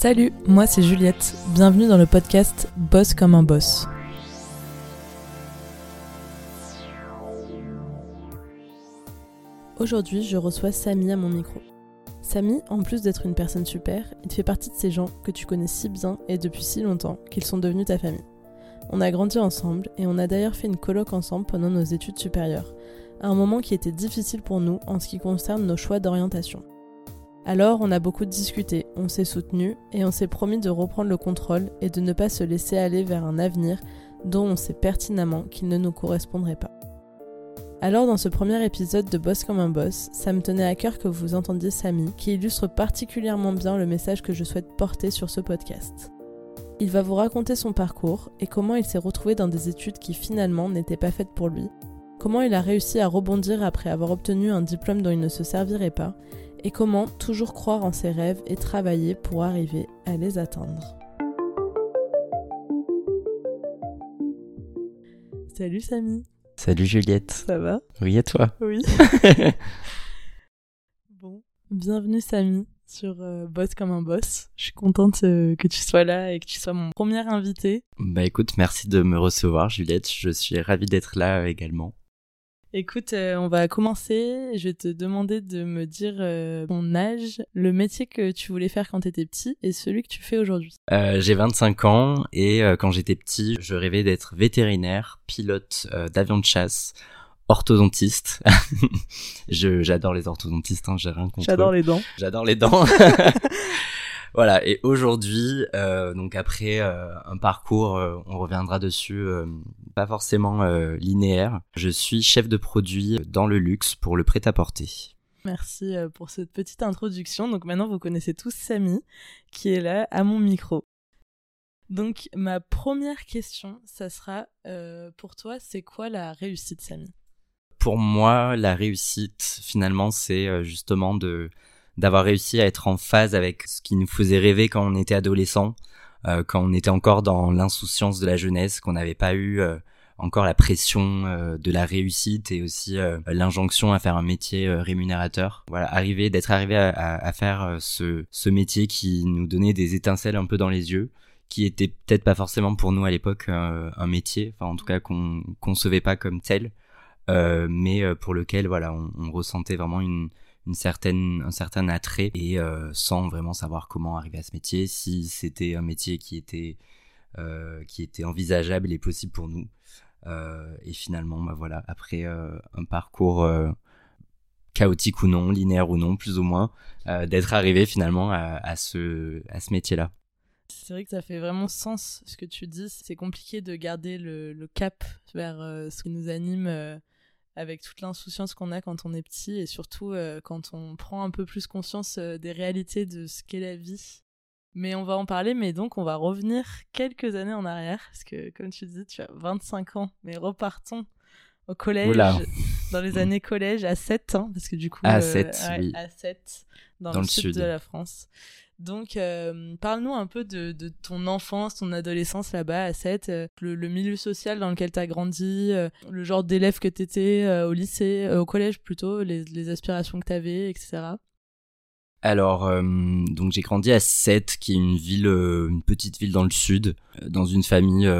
Salut, moi c'est Juliette. Bienvenue dans le podcast Boss comme un boss. Aujourd'hui, je reçois Samy à mon micro. Samy, en plus d'être une personne super, il fait partie de ces gens que tu connais si bien et depuis si longtemps qu'ils sont devenus ta famille. On a grandi ensemble et on a d'ailleurs fait une colloque ensemble pendant nos études supérieures, à un moment qui était difficile pour nous en ce qui concerne nos choix d'orientation. Alors on a beaucoup discuté, on s'est soutenu et on s'est promis de reprendre le contrôle et de ne pas se laisser aller vers un avenir dont on sait pertinemment qu'il ne nous correspondrait pas. Alors dans ce premier épisode de Boss comme un boss, ça me tenait à cœur que vous entendiez Samy, qui illustre particulièrement bien le message que je souhaite porter sur ce podcast. Il va vous raconter son parcours et comment il s'est retrouvé dans des études qui finalement n'étaient pas faites pour lui, comment il a réussi à rebondir après avoir obtenu un diplôme dont il ne se servirait pas, et comment toujours croire en ses rêves et travailler pour arriver à les atteindre. Salut Samy Salut Juliette. Ça va? Oui, et toi? Oui. bon, bienvenue Samy sur euh, Boss comme un boss. Je suis contente euh, que tu sois là et que tu sois mon premier invité. Bah écoute, merci de me recevoir Juliette. Je suis ravie d'être là euh, également. Écoute, euh, on va commencer. Je vais te demander de me dire euh, ton âge, le métier que tu voulais faire quand tu étais petit et celui que tu fais aujourd'hui. Euh, j'ai 25 ans et euh, quand j'étais petit, je rêvais d'être vétérinaire, pilote euh, d'avion de chasse, orthodontiste. Je- J'adore les orthodontistes, hein, j'ai rien contre J'adore les dents. J'adore les dents. voilà, et aujourd'hui, euh, donc après euh, un parcours, euh, on reviendra dessus, euh, pas forcément euh, linéaire, je suis chef de produit dans le luxe pour le prêt-à-porter. Merci euh, pour cette petite introduction. Donc maintenant, vous connaissez tous Samy, qui est là à mon micro. Donc ma première question, ça sera euh, pour toi, c'est quoi la réussite, Samy? Pour moi, la réussite, finalement, c'est justement de d'avoir réussi à être en phase avec ce qui nous faisait rêver quand on était adolescent, quand on était encore dans l'insouciance de la jeunesse, qu'on n'avait pas eu euh, encore la pression euh, de la réussite et aussi euh, l'injonction à faire un métier euh, rémunérateur. Voilà, arriver, d'être arrivé à, faire euh, ce, métier qui nous donnait des étincelles un peu dans les yeux, qui était peut-être pas forcément pour nous à l'époque euh, un métier, enfin en tout cas qu'on concevait pas comme tel, euh, mais euh, pour lequel voilà on ressentait vraiment une une certaine un certain attrait et euh, sans vraiment savoir comment arriver à ce métier si c'était un métier qui était euh, qui était envisageable et possible pour nous Euh, et finalement bah voilà après un parcours chaotique ou non linéaire ou non plus ou moins d'être arrivé finalement à, ce à ce métier là C'est vrai que ça fait vraiment sens ce que tu dis. C'est compliqué de garder le, cap vers ce qui nous anime avec toute l'insouciance qu'on a quand on est petit et surtout euh, quand on prend un peu plus conscience euh, des réalités de ce qu'est la vie. Mais on va en parler, mais donc on va revenir quelques années en arrière, parce que comme tu dis, tu as 25 ans, mais repartons au collège, Oula. dans les années collège, à 7 ans, parce que du coup... À 7, oui. À 7, dans, Dans le, sud. de la France. Donc, euh, parle-nous un peu de, ton enfance, ton adolescence là-bas à 7, euh, le, milieu social dans lequel tu as grandi, euh, le genre d'élève que tu étais au lycée, au collège plutôt, les, aspirations que tu avais, etc. Alors, donc j'ai grandi à Sète, qui est une ville, une petite ville dans le sud, dans une famille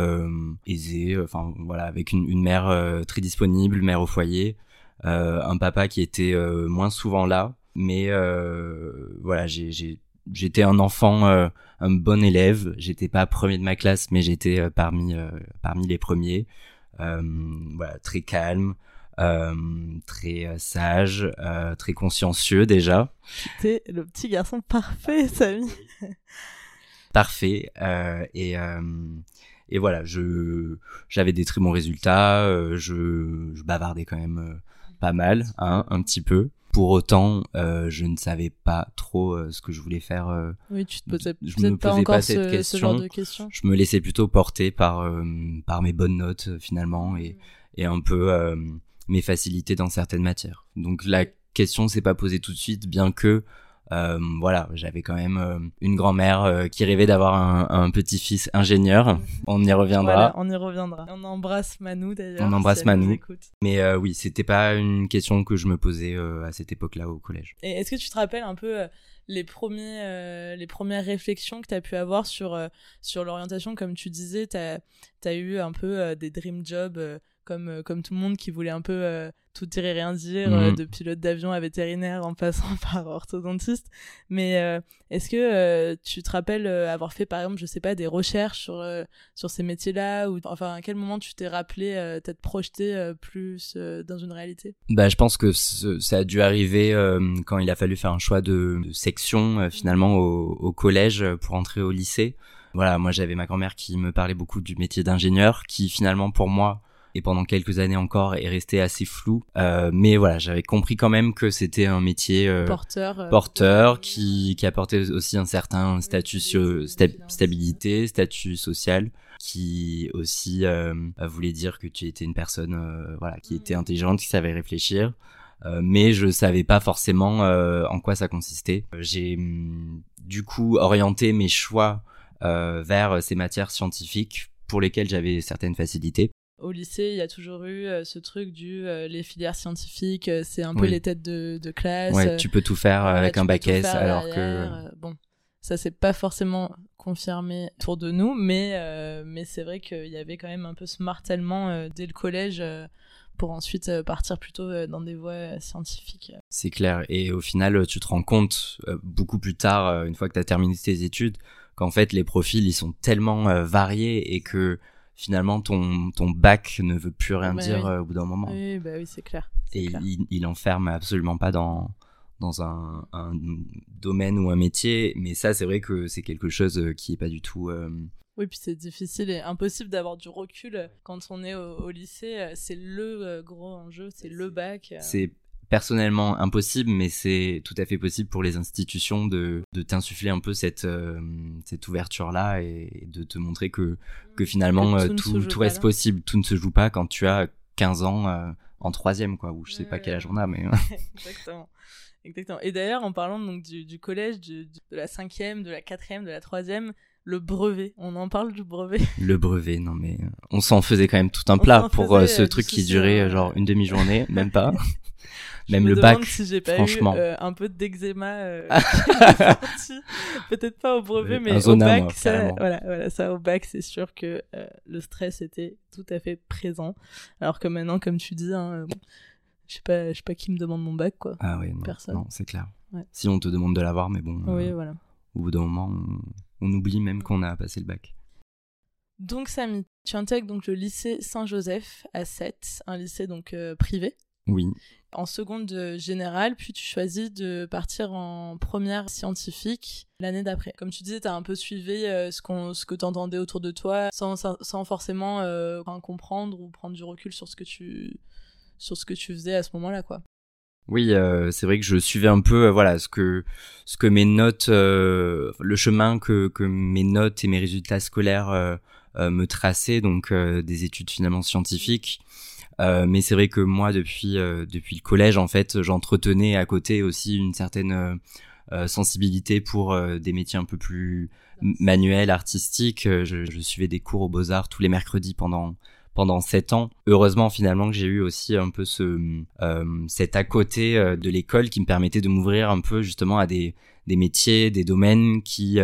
aisée, enfin voilà, avec une, mère très disponible, mère au foyer, un papa qui était moins souvent là, mais voilà, j'ai, j'étais un enfant, euh, un bon élève. J'étais pas premier de ma classe, mais j'étais euh, parmi euh, parmi les premiers. Euh, voilà, très calme. euh, très sage, euh, très consciencieux déjà. T'es le petit garçon parfait, Samy. parfait euh, et euh, et voilà je j'avais des très bons résultats euh, je, je bavardais quand même euh, pas mal hein, un petit peu pour autant euh, je ne savais pas trop euh, ce que je voulais faire euh, Oui, tu te posais Je peut-être me pas posais pas cette ce, ce question. genre de questions. je me laissais plutôt porter par par mes bonnes notes finalement et et un peu mes facilités dans certaines matières donc la question s'est pas posée tout de suite bien que Euh, voilà, j'avais quand même euh, une grand-mère euh, qui rêvait d'avoir un, un petit-fils ingénieur. On y reviendra. Voilà, on y reviendra. On embrasse Manu d'ailleurs. On embrasse si écoute. Mais euh, oui, c'était pas une question que je me posais à cette époque-là au collège. Et est-ce que tu te rappelles un peu les, premiers, euh, les premières réflexions que tu as pu avoir sur, euh, sur l'orientation? Comme tu disais, tu as, eu un peu euh, des dream jobs comme, euh, comme tout le monde qui voulait un peu euh, tout dire et rien dire, euh, Mhm. de pilote d'avion à vétérinaire en passant par orthodontiste. Mais euh, est-ce que euh, tu te rappelles euh, avoir fait, par exemple, je sais pas, des recherches sur, euh, sur ces métiers-là ou Enfin, à quel moment tu t'es rappelé euh, t'être projeté euh, plus euh, dans une réalité? Bah, je pense que ce- ça a dû arriver euh, quand il a fallu faire un choix de, de section euh, finalement au, au collège euh, pour entrer au lycée. Voilà, moi j'avais ma grand-mère qui me parlait beaucoup du métier d'ingénieur, qui finalement pour moi et pendant quelques années encore est resté assez flou. Euh, mais voilà, j'avais compris quand même que c'était un métier euh, Porteur. euh, porteur qui, qui apportait aussi un certain statut sur sta- stabilité, statut social, qui aussi euh, voulait dire que tu étais une personne euh, voilà qui était intelligente, qui savait réfléchir. Euh, mais je savais pas forcément euh, en quoi ça consistait. J'ai hum, du coup orienté mes choix euh, vers ces matières scientifiques pour lesquelles j'avais certaines facilités. Au lycée, il y a toujours eu euh, ce truc du euh, les filières scientifiques, euh, c'est un peu Oui. les têtes de, de classe. Ouais, tu peux tout faire avec un bac S alors derrière, que bon, ça c'est pas forcément confirmé autour de nous, mais mais c'est vrai qu'il y avait quand même un peu ce martèlement dès le collège pour ensuite partir plutôt dans des voies scientifiques. C'est clair. Et au final, tu te rends compte beaucoup plus tard, une fois que tu as terminé tes études, qu'en fait, les profils, ils sont tellement variés et que finalement, ton, ton bac ne veut plus rien Bah dire oui. euh, au bout d'un moment. Oui, bah oui, c'est clair. et clair. il, il enferme absolument pas dans dans un, un domaine ou un métier mais ça c'est vrai que c'est quelque chose euh, qui est pas du tout euh, Oui, puis c'est difficile et impossible d'avoir du recul quand on est au, au lycée. C'est le gros enjeu, c'est le bac. c'est personnellement impossible mais c'est tout à fait possible pour les institutions de, de t'insuffler un peu cette euh, cette ouverture là et, de te montrer que que finalement Que euh, tout tout, reste possible tout ne se joue pas quand tu as 15 ans euh, en troisième quoi ou je sais pas quel âge on a mais Exactement. Exactement. Et d'ailleurs, en parlant donc du, du collège, du- du- de la cinquième, de la quatrième, de la troisième, le brevet. On en parle du brevet? Le brevet, non mais on s'en faisait quand même tout un On plat pour faisait, euh, ce truc qui durait hein, genre une demi-journée, même pas. Même me le bac, si j'ai pas franchement. eu euh, un peu d'eczéma. euh. Peut-être pas au brevet, Euh, mais au zona, bac, moi, ça, voilà, voilà, ça au bac, c'est sûr que le stress était tout à fait présent. Alors que maintenant, comme tu dis, hein, je sais pas, je sais pas qui me demande mon bac, quoi. Ah ouais, non, Personne. non, c'est clair. Ouais. Si on te demande de l'avoir, mais bon, Oui, voilà. au bout d'un moment, on, on oublie même qu'on a passé le bac. Donc Samy, tu intègres donc le lycée Saint-Joseph à 7, un lycée donc euh, privé. Oui, En seconde générale, puis tu choisis de partir en première scientifique l'année d'après. Comme tu disais, tu as un peu suivi euh, ce, qu'on, ce que tu entendais autour de toi sans, sans, forcément euh, comprendre ou prendre du recul sur ce que tu, sur ce que tu faisais à ce moment-là. quoi. oui, euh, c'est vrai que je suivais un peu, euh, voilà, ce que ce que mes notes, euh, le chemin que que mes notes et mes résultats scolaires euh, me traçaient, donc des études finalement scientifiques. Euh, mais c'est vrai que moi, depuis euh, depuis le collège, en fait, j'entretenais à côté aussi une certaine euh, euh, sensibilité pour des métiers un peu plus manuels, artistiques. Je, suivais des cours aux Beaux Arts tous les mercredis pendant pendant sept ans. Heureusement, finalement, que j'ai eu aussi un peu ce cet à côté de l'école qui me permettait de m'ouvrir un peu justement à des des métiers, des domaines qui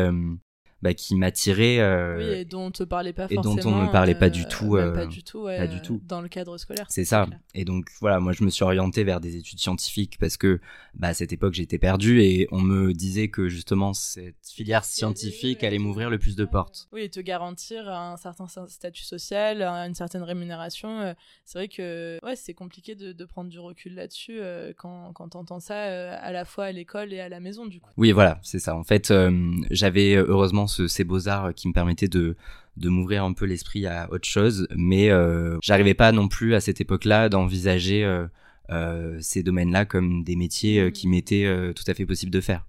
bah, qui m'attiraient. euh, oui, et dont on te parlait pas et dont on forcément. me parlait pas du tout, même pas du tout, ouais, pas du tout. Dans le cadre scolaire. C'est ça. clair. Et donc voilà, moi je me suis orienté vers des études scientifiques parce que bah, à cette époque j'étais perdu et on me disait que justement cette filière scientifique allait m'ouvrir le plus de portes. Oui, et te garantir un certain statut social, une certaine rémunération. euh, C'est vrai que ouais, c'est compliqué de, de prendre du recul là-dessus euh, quand, quand t'entends ça euh, à la fois à l'école et à la maison, du coup. Oui, voilà, c'est ça. En fait, euh, j'avais heureusement ce, ces beaux-arts qui me permettaient de, de m'ouvrir un peu l'esprit à autre chose, mais euh, j'arrivais pas non plus à cette époque-là d'envisager euh, euh, ces domaines-là comme des métiers euh, qui m'étaient euh, tout à fait possible de faire.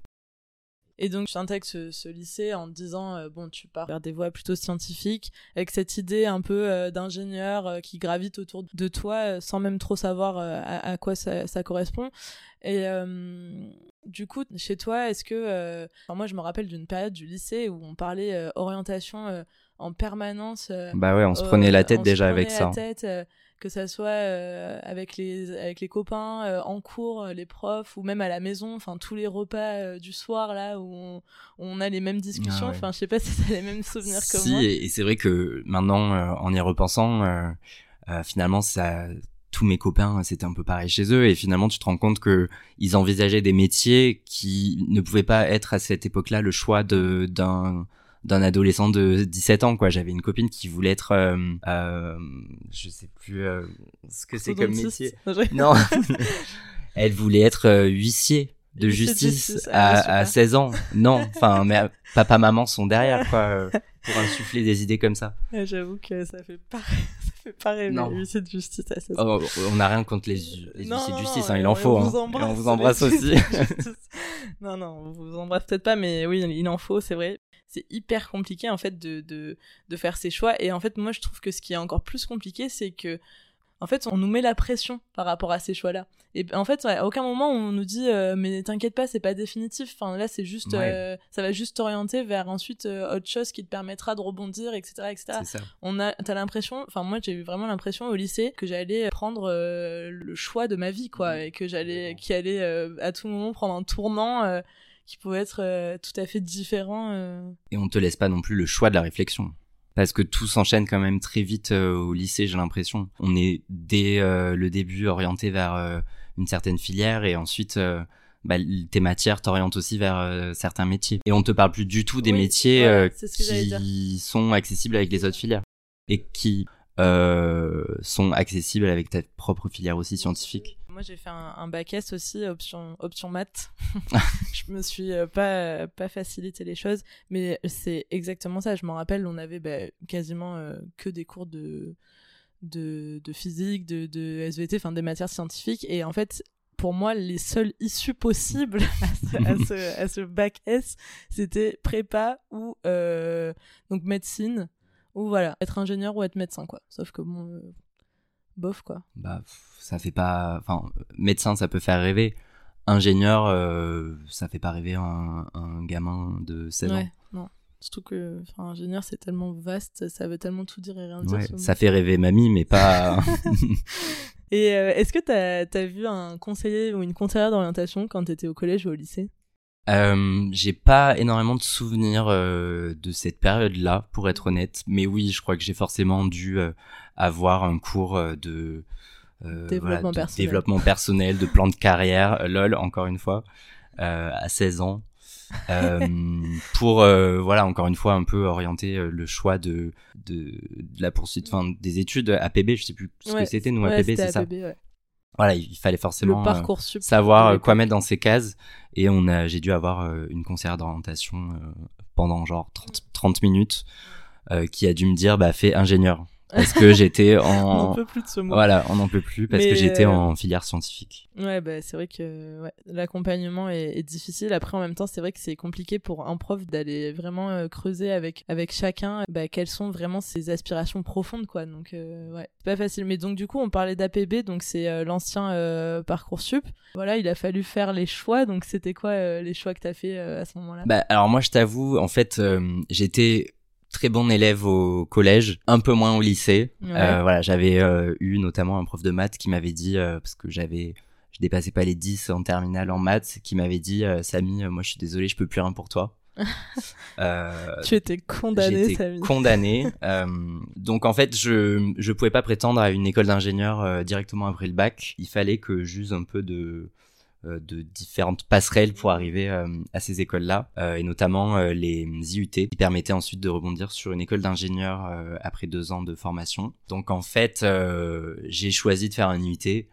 Et donc, tu intègres ce, ce lycée en disant, euh, bon, tu pars vers des voies plutôt scientifiques, avec cette idée un peu euh, d'ingénieur euh, qui gravite autour de toi euh, sans même trop savoir euh, à, quoi ça, correspond. Et du coup, chez toi, est-ce que. moi, je me rappelle d'une période du lycée où on parlait orientation en permanence. bah ouais, on se prenait la tête déjà avec ça. Tête, que ça soit euh, avec les avec les copains euh, en cours euh, les profs ou même à la maison enfin tous les repas du soir là où on, a les mêmes discussions ah enfin je sais pas si t'as les mêmes souvenirs que moi si et, c'est vrai que maintenant en y repensant finalement ça tous mes copains, c'était un peu pareil chez eux, et finalement, tu te rends compte que ils envisageaient des métiers qui ne pouvaient pas être à cette époque-là le choix de d'un d'un adolescent de 17 ans quoi. J'avais une copine qui voulait être euh, euh, je sais plus euh, ce que c'est comme métier. Non. Elle voulait être euh, huissier de justice, à, à 16 ans. Non enfin mais papa maman sont derrière quoi pour insuffler des idées comme ça. J'avoue que ça fait pas ça fait pas rêver huissier de justice à 16 ans. oh, on n'a rien contre les, les huissiers de justice hein, il en faut hein. on vous embrasse aussi. non non on vous embrasse peut-être pas mais oui il en faut c'est vrai c'est hyper compliqué en fait de, de, de, faire ses choix. Et en fait, moi je trouve que ce qui est encore plus compliqué, c'est que en fait, on nous met la pression par rapport à ces choix-là. Et en fait, à aucun moment on nous dit euh, mais t'inquiète pas, c'est pas définitif. Enfin là, c'est juste, euh, ça va juste t'orienter vers ensuite euh, autre chose qui te permettra de rebondir, etc., etc. Ça. On a, t'as l'impression, enfin moi j'ai eu vraiment l'impression au lycée que j'allais prendre le choix de ma vie, quoi, et que j'allais, qui allait à tout moment prendre un tournant qui pouvait être euh, tout à fait différent. Euh. Et on te laisse pas non plus le choix de la réflexion. Parce que tout s'enchaîne quand même très vite euh, au lycée, j'ai l'impression. On est dès le début orienté vers une certaine filière et ensuite bah, tes matières t'orientent aussi vers certains métiers. Et on te parle plus du tout des métiers qui sont accessibles avec les autres filières et qui sont accessibles avec ta propre filière aussi scientifique. Moi, j'ai fait un, bac S aussi, option, option maths. je me suis euh, pas, pas facilité les choses, mais c'est exactement ça. Je m'en rappelle, on avait bah, quasiment euh, que des cours de, de, de physique, de, de SVT, enfin des matières scientifiques. Et en fait, pour moi, les seules issues possibles à ce, à ce, bac S, c'était prépa ou euh, donc médecine ou voilà, être ingénieur ou être médecin, quoi. Sauf que bon, bof quoi. Bah ça fait pas, enfin médecin ça peut faire rêver, ingénieur euh, ça fait pas rêver un, un gamin de 16 ouais, Non. Surtout que enfin, ingénieur c'est tellement vaste, ça veut tellement tout dire et rien dire. ça fait rêver mamie mais pas. et euh, est-ce que t'as as vu un conseiller ou une conseillère d'orientation quand t'étais au collège ou au lycée? Euh, j'ai pas énormément de souvenirs euh, de cette période-là, pour être honnête. Mais oui, je crois que j'ai forcément dû euh, avoir un cours euh, de, développement, personnel. développement personnel, de plan de carrière, lol, encore une fois, à 16 ans. pour voilà encore une fois un peu orienter le choix de, de, la poursuite fin des études APB je sais plus ce que c'était nous APB c'est ça. Ouais. Voilà, il fallait forcément euh, savoir euh, quoi mettre dans ces cases. Et on a, j'ai dû avoir euh, une conseillère d'orientation pendant genre 30, 30 minutes qui a dû me dire, bah fais ingénieur parce que j'étais en on peut plus de ce mot. voilà on n'en peut plus parce que j'étais en filière scientifique. Ouais bah c'est vrai que ouais, l'accompagnement est, difficile. Après en même temps c'est vrai que c'est compliqué pour un prof d'aller vraiment creuser avec avec chacun bah, quelles sont vraiment ses aspirations profondes quoi. Donc ouais c'est pas facile. Mais donc du coup on parlait d'APB donc c'est l'ancien parcoursup. Voilà il a fallu faire les choix. Donc c'était quoi les choix que t'as fait à ce moment-là? Bah alors moi je t'avoue en fait j'étais très bon élève au collège, un peu moins au lycée. Euh, voilà, j'avais euh, eu notamment un prof de maths qui m'avait dit euh, parce que j'avais je dépassais pas les 10 en terminale en maths qui m'avait dit Samy, moi je suis désolé, je peux plus rien pour toi. tu étais condamné, Samy. condamné. donc en fait, je je pouvais pas prétendre à une école d'ingénieur directement après le bac. Il fallait que j'use un peu de de différentes passerelles pour arriver euh, à ces écoles-là, euh, et notamment les IUT, qui permettaient ensuite de rebondir sur une école d'ingénieur après deux ans de formation. Donc en fait, j'ai choisi de faire un IUT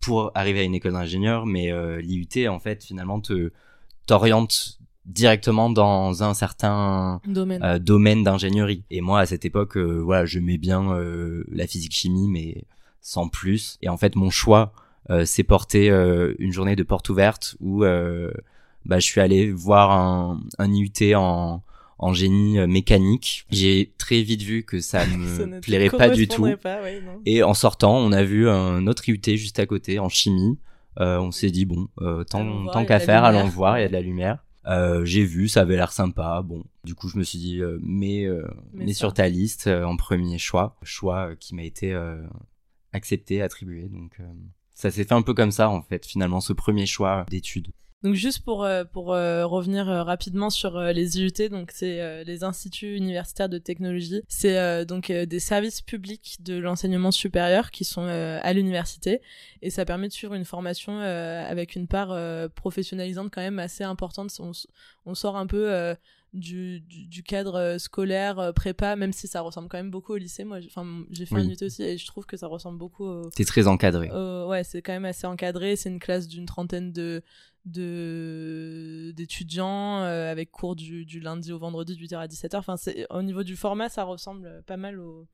pour arriver à une école d'ingénieur, mais l'IUT en fait finalement te t'oriente directement dans un certain domaine, domaine d'ingénierie. Et moi à cette époque, voilà, je mets bien la physique chimie, mais sans plus. Et en fait, mon choix euh, c'est porté euh, une journée de porte ouverte où euh, bah, je suis allé voir un, un IUT en, en génie mécanique. J'ai très vite vu que ça me plairait pas du tout. Et en sortant, on a vu un autre IUT juste à côté en chimie. on s'est dit bon, tant, voir, tant a qu'à faire, allons voir, il y a de la lumière. Euh, j'ai vu, ça avait l'air sympa. Bon, du coup, je me suis dit, euh, mets, euh, Mets sur ta liste euh, en premier choix, choix euh, qui m'a été euh, accepté, attribué. Donc, euh, ça s'est fait un peu comme ça, en fait, finalement, ce premier choix d'études. Donc juste pour euh, pour euh, revenir euh, rapidement sur les IUT, donc c'est les instituts universitaires de technologie, c'est donc des services publics de l'enseignement supérieur qui sont à l'université et ça permet de suivre une formation avec une part professionnalisante quand même assez importante. On, sort un peu du, du, cadre scolaire prépa, même si ça ressemble quand même beaucoup au lycée. Moi, j'ai- enfin j'ai fait Oui. un IUT aussi et je trouve que ça ressemble beaucoup au, T'es très encadré. euh, ouais, c'est quand même assez encadré. C'est une classe d'une trentaine de d'étudiants euh, avec cours du, du lundi au vendredi de 8h à 17h. Enfin, c'est au niveau du format, ça ressemble pas mal au,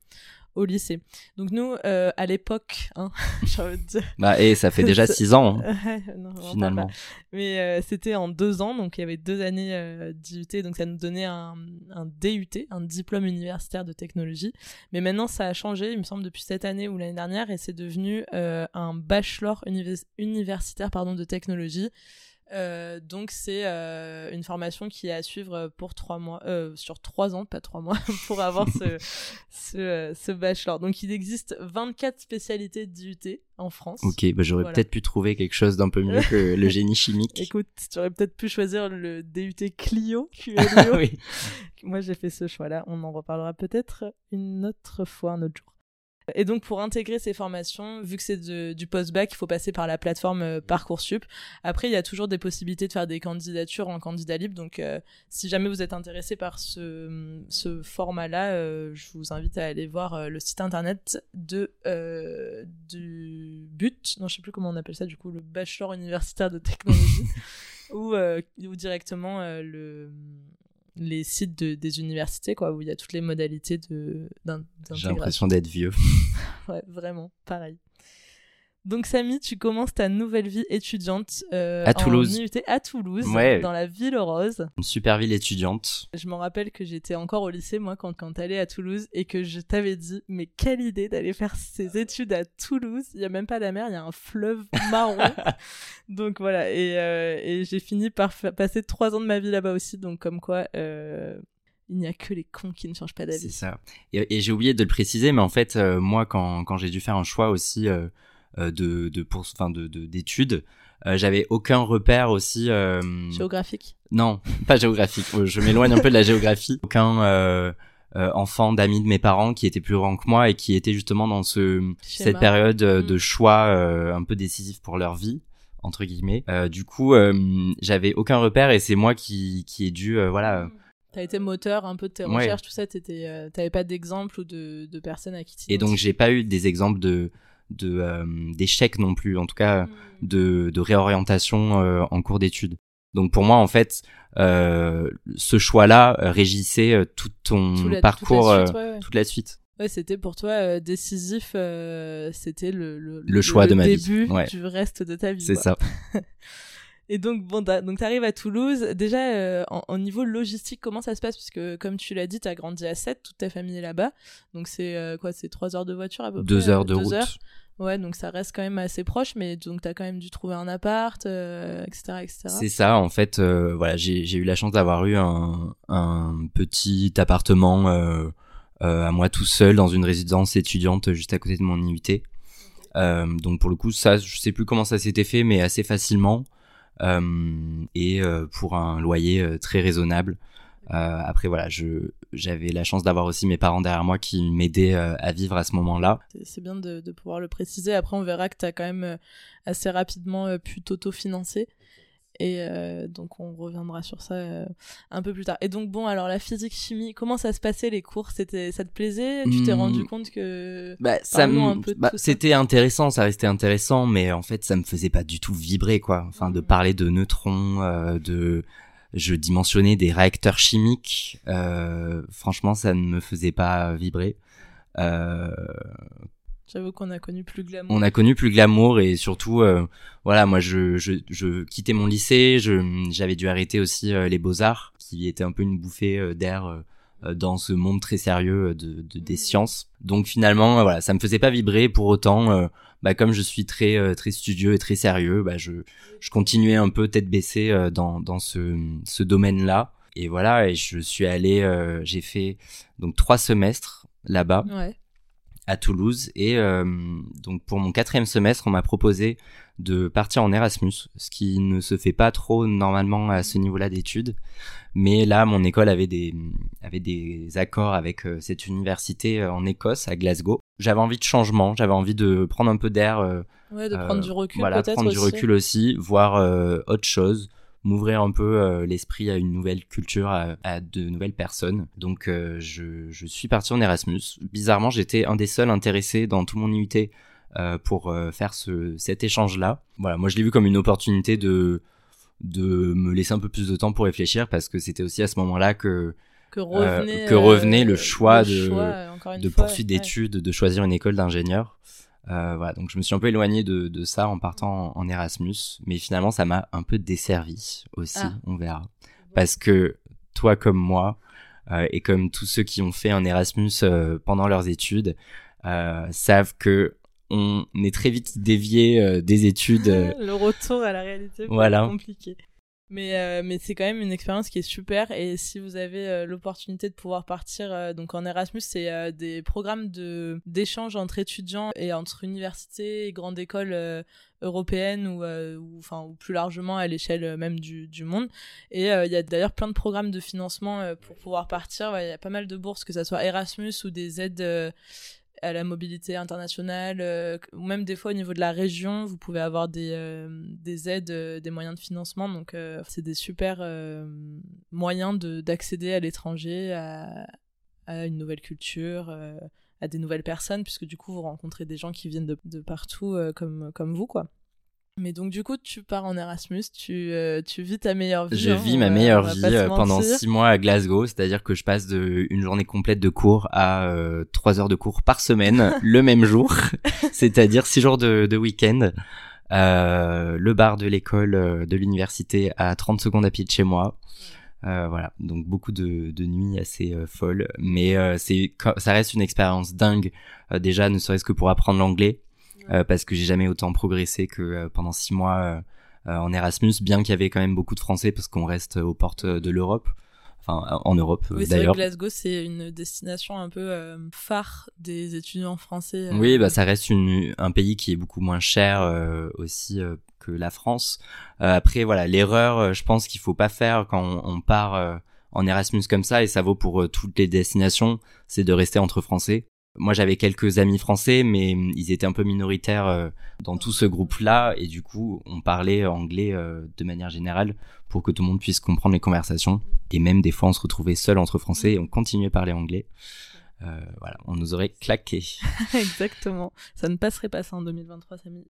au lycée. Donc nous, euh, à l'époque, hein, j'ai envie de dire, Bah, et ça fait déjà six ans, hein, non, finalement. pas. Mais euh, c'était en deux ans, donc il y avait deux années euh, d'IUT, donc ça nous donnait un, un DUT, un diplôme universitaire de technologie. Mais maintenant, ça a changé, il me semble, depuis cette année ou l'année dernière, et c'est devenu euh, un bachelor univers- universitaire pardon, de technologie. Euh, donc c'est euh, une formation qui est à suivre pour trois mois, euh, sur trois ans, pas trois mois, pour avoir ce, ce, euh, ce bachelor. Donc il existe 24 spécialités d'IUT en France. Ok, bah, j'aurais Voilà. peut-être pu trouver quelque chose d'un peu mieux que le génie chimique. Écoute, tu aurais peut-être pu choisir le DUT Clio, Ah QLIO. oui. Moi, j'ai fait ce choix-là. On en reparlera peut-être une autre fois, un autre jour. Et donc, pour intégrer ces formations, vu que c'est de- du post-bac, il faut passer par la plateforme euh, Parcoursup. Après, il y a toujours des possibilités de faire des candidatures en candidat libre. Donc, euh, si jamais vous êtes intéressé par ce, ce format-là, euh, je vous invite à aller voir euh, le site internet de, du BUT. Non, je sais plus comment on appelle ça, du coup, le Bachelor universitaire de technologie. ou, ou directement le les sites de- des universités quoi où il y a toutes les modalités de d'in- J'ai d'intégration l'impression d'être vieux. ouais vraiment pareil donc Samy tu commences ta nouvelle vie étudiante euh, À Toulouse. en IUT à Toulouse Ouais. dans la ville rose Une super ville étudiante. je me rappelle que j'étais encore au lycée moi quand quand t'allais à Toulouse et que je t'avais dit mais quelle idée d'aller faire ses études à Toulouse il y a même pas la mer il y a un fleuve marron donc voilà et, euh, et j'ai fini par passer trois ans de ma vie là-bas aussi donc comme quoi euh, il n'y a que les cons qui ne changent pas C'est d'avis ça. Et, et j'ai oublié de le préciser, mais en fait, euh, moi, quand, quand j'ai dû faire un choix aussi euh, de, de, pour, enfin, de, de- d'études, euh, j'avais aucun repère aussi. euh, géographique? Non, pas géographique. Euh, Je m'éloigne un peu de la géographie. Aucun euh, euh, enfant d'amis de mes parents qui était plus grand que moi et qui était justement dans ce Schéma. cette période euh, Mm. de choix euh, un peu décisif pour leur vie entre guillemets. Euh, du coup, euh, j'avais aucun repère et c'est moi qui qui ai dû euh, voilà. T'as été moteur un peu de tes Ouais. recherches, tout ça, t'étais, euh, t'avais pas d'exemple ou de, de personnes à qui Et donc j'ai pas eu des exemples de de euh, d'échecs non plus, en tout cas Hmm. de de réorientation euh, en cours d'études. Donc pour moi en fait, euh, ce choix-là régissait tout ton Tout la- parcours, toute la suite, ouais, ouais. toute la suite. Ouais, c'était pour toi décisif, c'était le, le, Le choix de ma vie, début ouais. du reste de ta vie. C'est ça. Et donc, bon, donc t'arrives à Toulouse. Déjà, euh, en, en niveau logistique, comment ça se passe? Puisque, comme tu l'as dit, t'as grandi à 7, toute ta famille est là-bas. Donc, c'est euh, quoi C'est 3 heures de voiture à peu Deux près? heures de deux route. heures? Ouais, donc ça reste quand même assez proche, mais donc t'as quand même dû trouver un appart, euh, etc., etc. C'est ça, en fait, euh, voilà, j'ai eu la chance d'avoir eu un, un petit appartement à moi tout seul dans une résidence étudiante juste à côté de mon IUT. Donc pour le coup, ça, je sais plus comment ça s'était fait, mais assez facilement et euh, pour un loyer euh, très raisonnable. Euh, après voilà, je j'avais la chance d'avoir aussi mes parents derrière moi qui m'aidaient euh, à vivre à ce moment-là. C'est- bien de, de pouvoir le préciser. Après, on verra que tu as quand même euh, assez rapidement euh, pu t'auto-financer. Et euh, donc, on reviendra sur ça euh, un peu plus tard. Et donc, bon, alors la physique-chimie, comment ça se passait les cours? C'était, Ça te plaisait? Tu t'es Hmm. rendu compte que. Bah, ça me- bah, c'était intéressant, ça restait intéressant, mais en fait, ça me faisait pas du tout vibrer, quoi. Enfin, de Mhm. parler de neutrons, euh, de, je dimensionnais des réacteurs chimiques. franchement, ça ne me faisait pas vibrer. Euh, J'avoue qu'on a connu plus glamour. on a connu plus glamour et surtout, euh, voilà, moi, je, je, je quittais mon lycée, j'avais dû arrêter aussi euh, les beaux arts, qui était un peu une bouffée euh, d'air. euh, dans ce monde très sérieux de, de- des Mhm. sciences. Donc finalement, voilà, ça me faisait pas vibrer. Pour autant, bah, comme je suis très très studieux et très sérieux, bah, je, je continuais un peu tête baissée dans, dans ce, ce domaine-là. Et voilà, et je suis allé, j'ai fait donc trois semestres là-bas. Ouais à Toulouse et donc pour mon quatrième semestre on m'a proposé de partir en Erasmus ce qui ne se fait pas trop normalement à ce niveau-là d'études. Mais là mon école avait des avait des accords avec cette université en Écosse à Glasgow. J'avais envie de changement j'avais envie de prendre un peu d'air ouais, de prendre du recul voilà prendre du recul aussi voir autre chose m'ouvrir un peu euh, l'esprit à une nouvelle culture, à, de nouvelles personnes. Donc euh, je, je, suis parti en Erasmus. Bizarrement, j'étais un des seuls intéressés dans tout mon IUT euh, pour faire ce, cet échange-là. Voilà, moi je l'ai vu comme une opportunité de de me laisser un peu plus de temps pour réfléchir parce que c'était aussi à ce moment-là que que revenait, que revenait le choix le de, choix, de poursuite d'études, de choisir une école d'ingénieur. Euh, voilà, donc je me suis un peu éloigné de, de ça en partant en, Erasmus, mais finalement ça m'a un peu desservi aussi, Ah. on verra. Parce que toi comme moi, euh, et comme tous ceux qui ont fait un Erasmus euh, pendant leurs études, euh, savent que on est très vite dévié euh, des études. euh, le retour à la réalité Voilà. compliqué. Mais, euh, mais c'est quand même une expérience qui est super et si vous avez euh, l'opportunité de pouvoir partir euh, donc en Erasmus, c'est euh, des programmes de d'échange entre étudiants et entre universités et grandes écoles euh, européennes ou, ou enfin ou plus largement à l'échelle même du, du monde. Et il y a d'ailleurs plein de programmes de financement pour pouvoir partir. Il y a pas mal de bourses, que ça soit Erasmus ou des aides à la mobilité internationale, euh, ou même des fois au niveau de la région, vous pouvez avoir des, euh, des aides, euh, des moyens de financement. Donc, c'est des super moyens de- d'accéder à l'étranger, à, à une nouvelle culture, à des nouvelles personnes, puisque du coup, vous rencontrez des gens qui viennent de, de partout comme, comme vous, quoi. Mais donc, du coup, tu pars en Erasmus, tu, euh, tu vis ta meilleure vie. Je hein, vis ma meilleure vie euh, pendant six mois à Glasgow, c'est-à-dire que je passe de une journée complète de cours à euh, trois heures de cours par semaine le même jour, c'est-à-dire six jours de, de week-end. Euh, le bar de l'école euh, de l'université à 30 secondes à pied de chez moi. Euh, voilà, donc beaucoup de, de nuits assez folles, mais euh, c'est ça reste une expérience dingue. déjà, ne serait-ce que pour apprendre l'anglais, euh, parce que j'ai jamais autant progressé que euh, pendant six mois euh, euh, en Erasmus, bien qu'il y avait quand même beaucoup de Français parce qu'on reste aux portes de l'Europe, enfin en Europe Oui, d'ailleurs. Glasgow, c'est une destination un peu euh, phare des étudiants français. Oui, bah ça reste une, un pays qui est beaucoup moins cher euh, aussi euh, que la France. Euh, après, voilà, l'erreur, je pense qu'il faut pas faire quand on, on part euh, en Erasmus comme ça, et ça vaut pour euh, toutes les destinations, c'est de rester entre Français. Moi, j'avais quelques amis français, mais hum, ils étaient un peu minoritaires euh, dans tout ce groupe-là, et du coup, on parlait anglais euh, de manière générale pour que tout le monde puisse comprendre les conversations. Et même des fois, on se retrouvait seul entre Français et on continuait à parler anglais. Euh, voilà, on nous aurait claqué. Exactement. Ça ne passerait pas ça en 2023, Samy.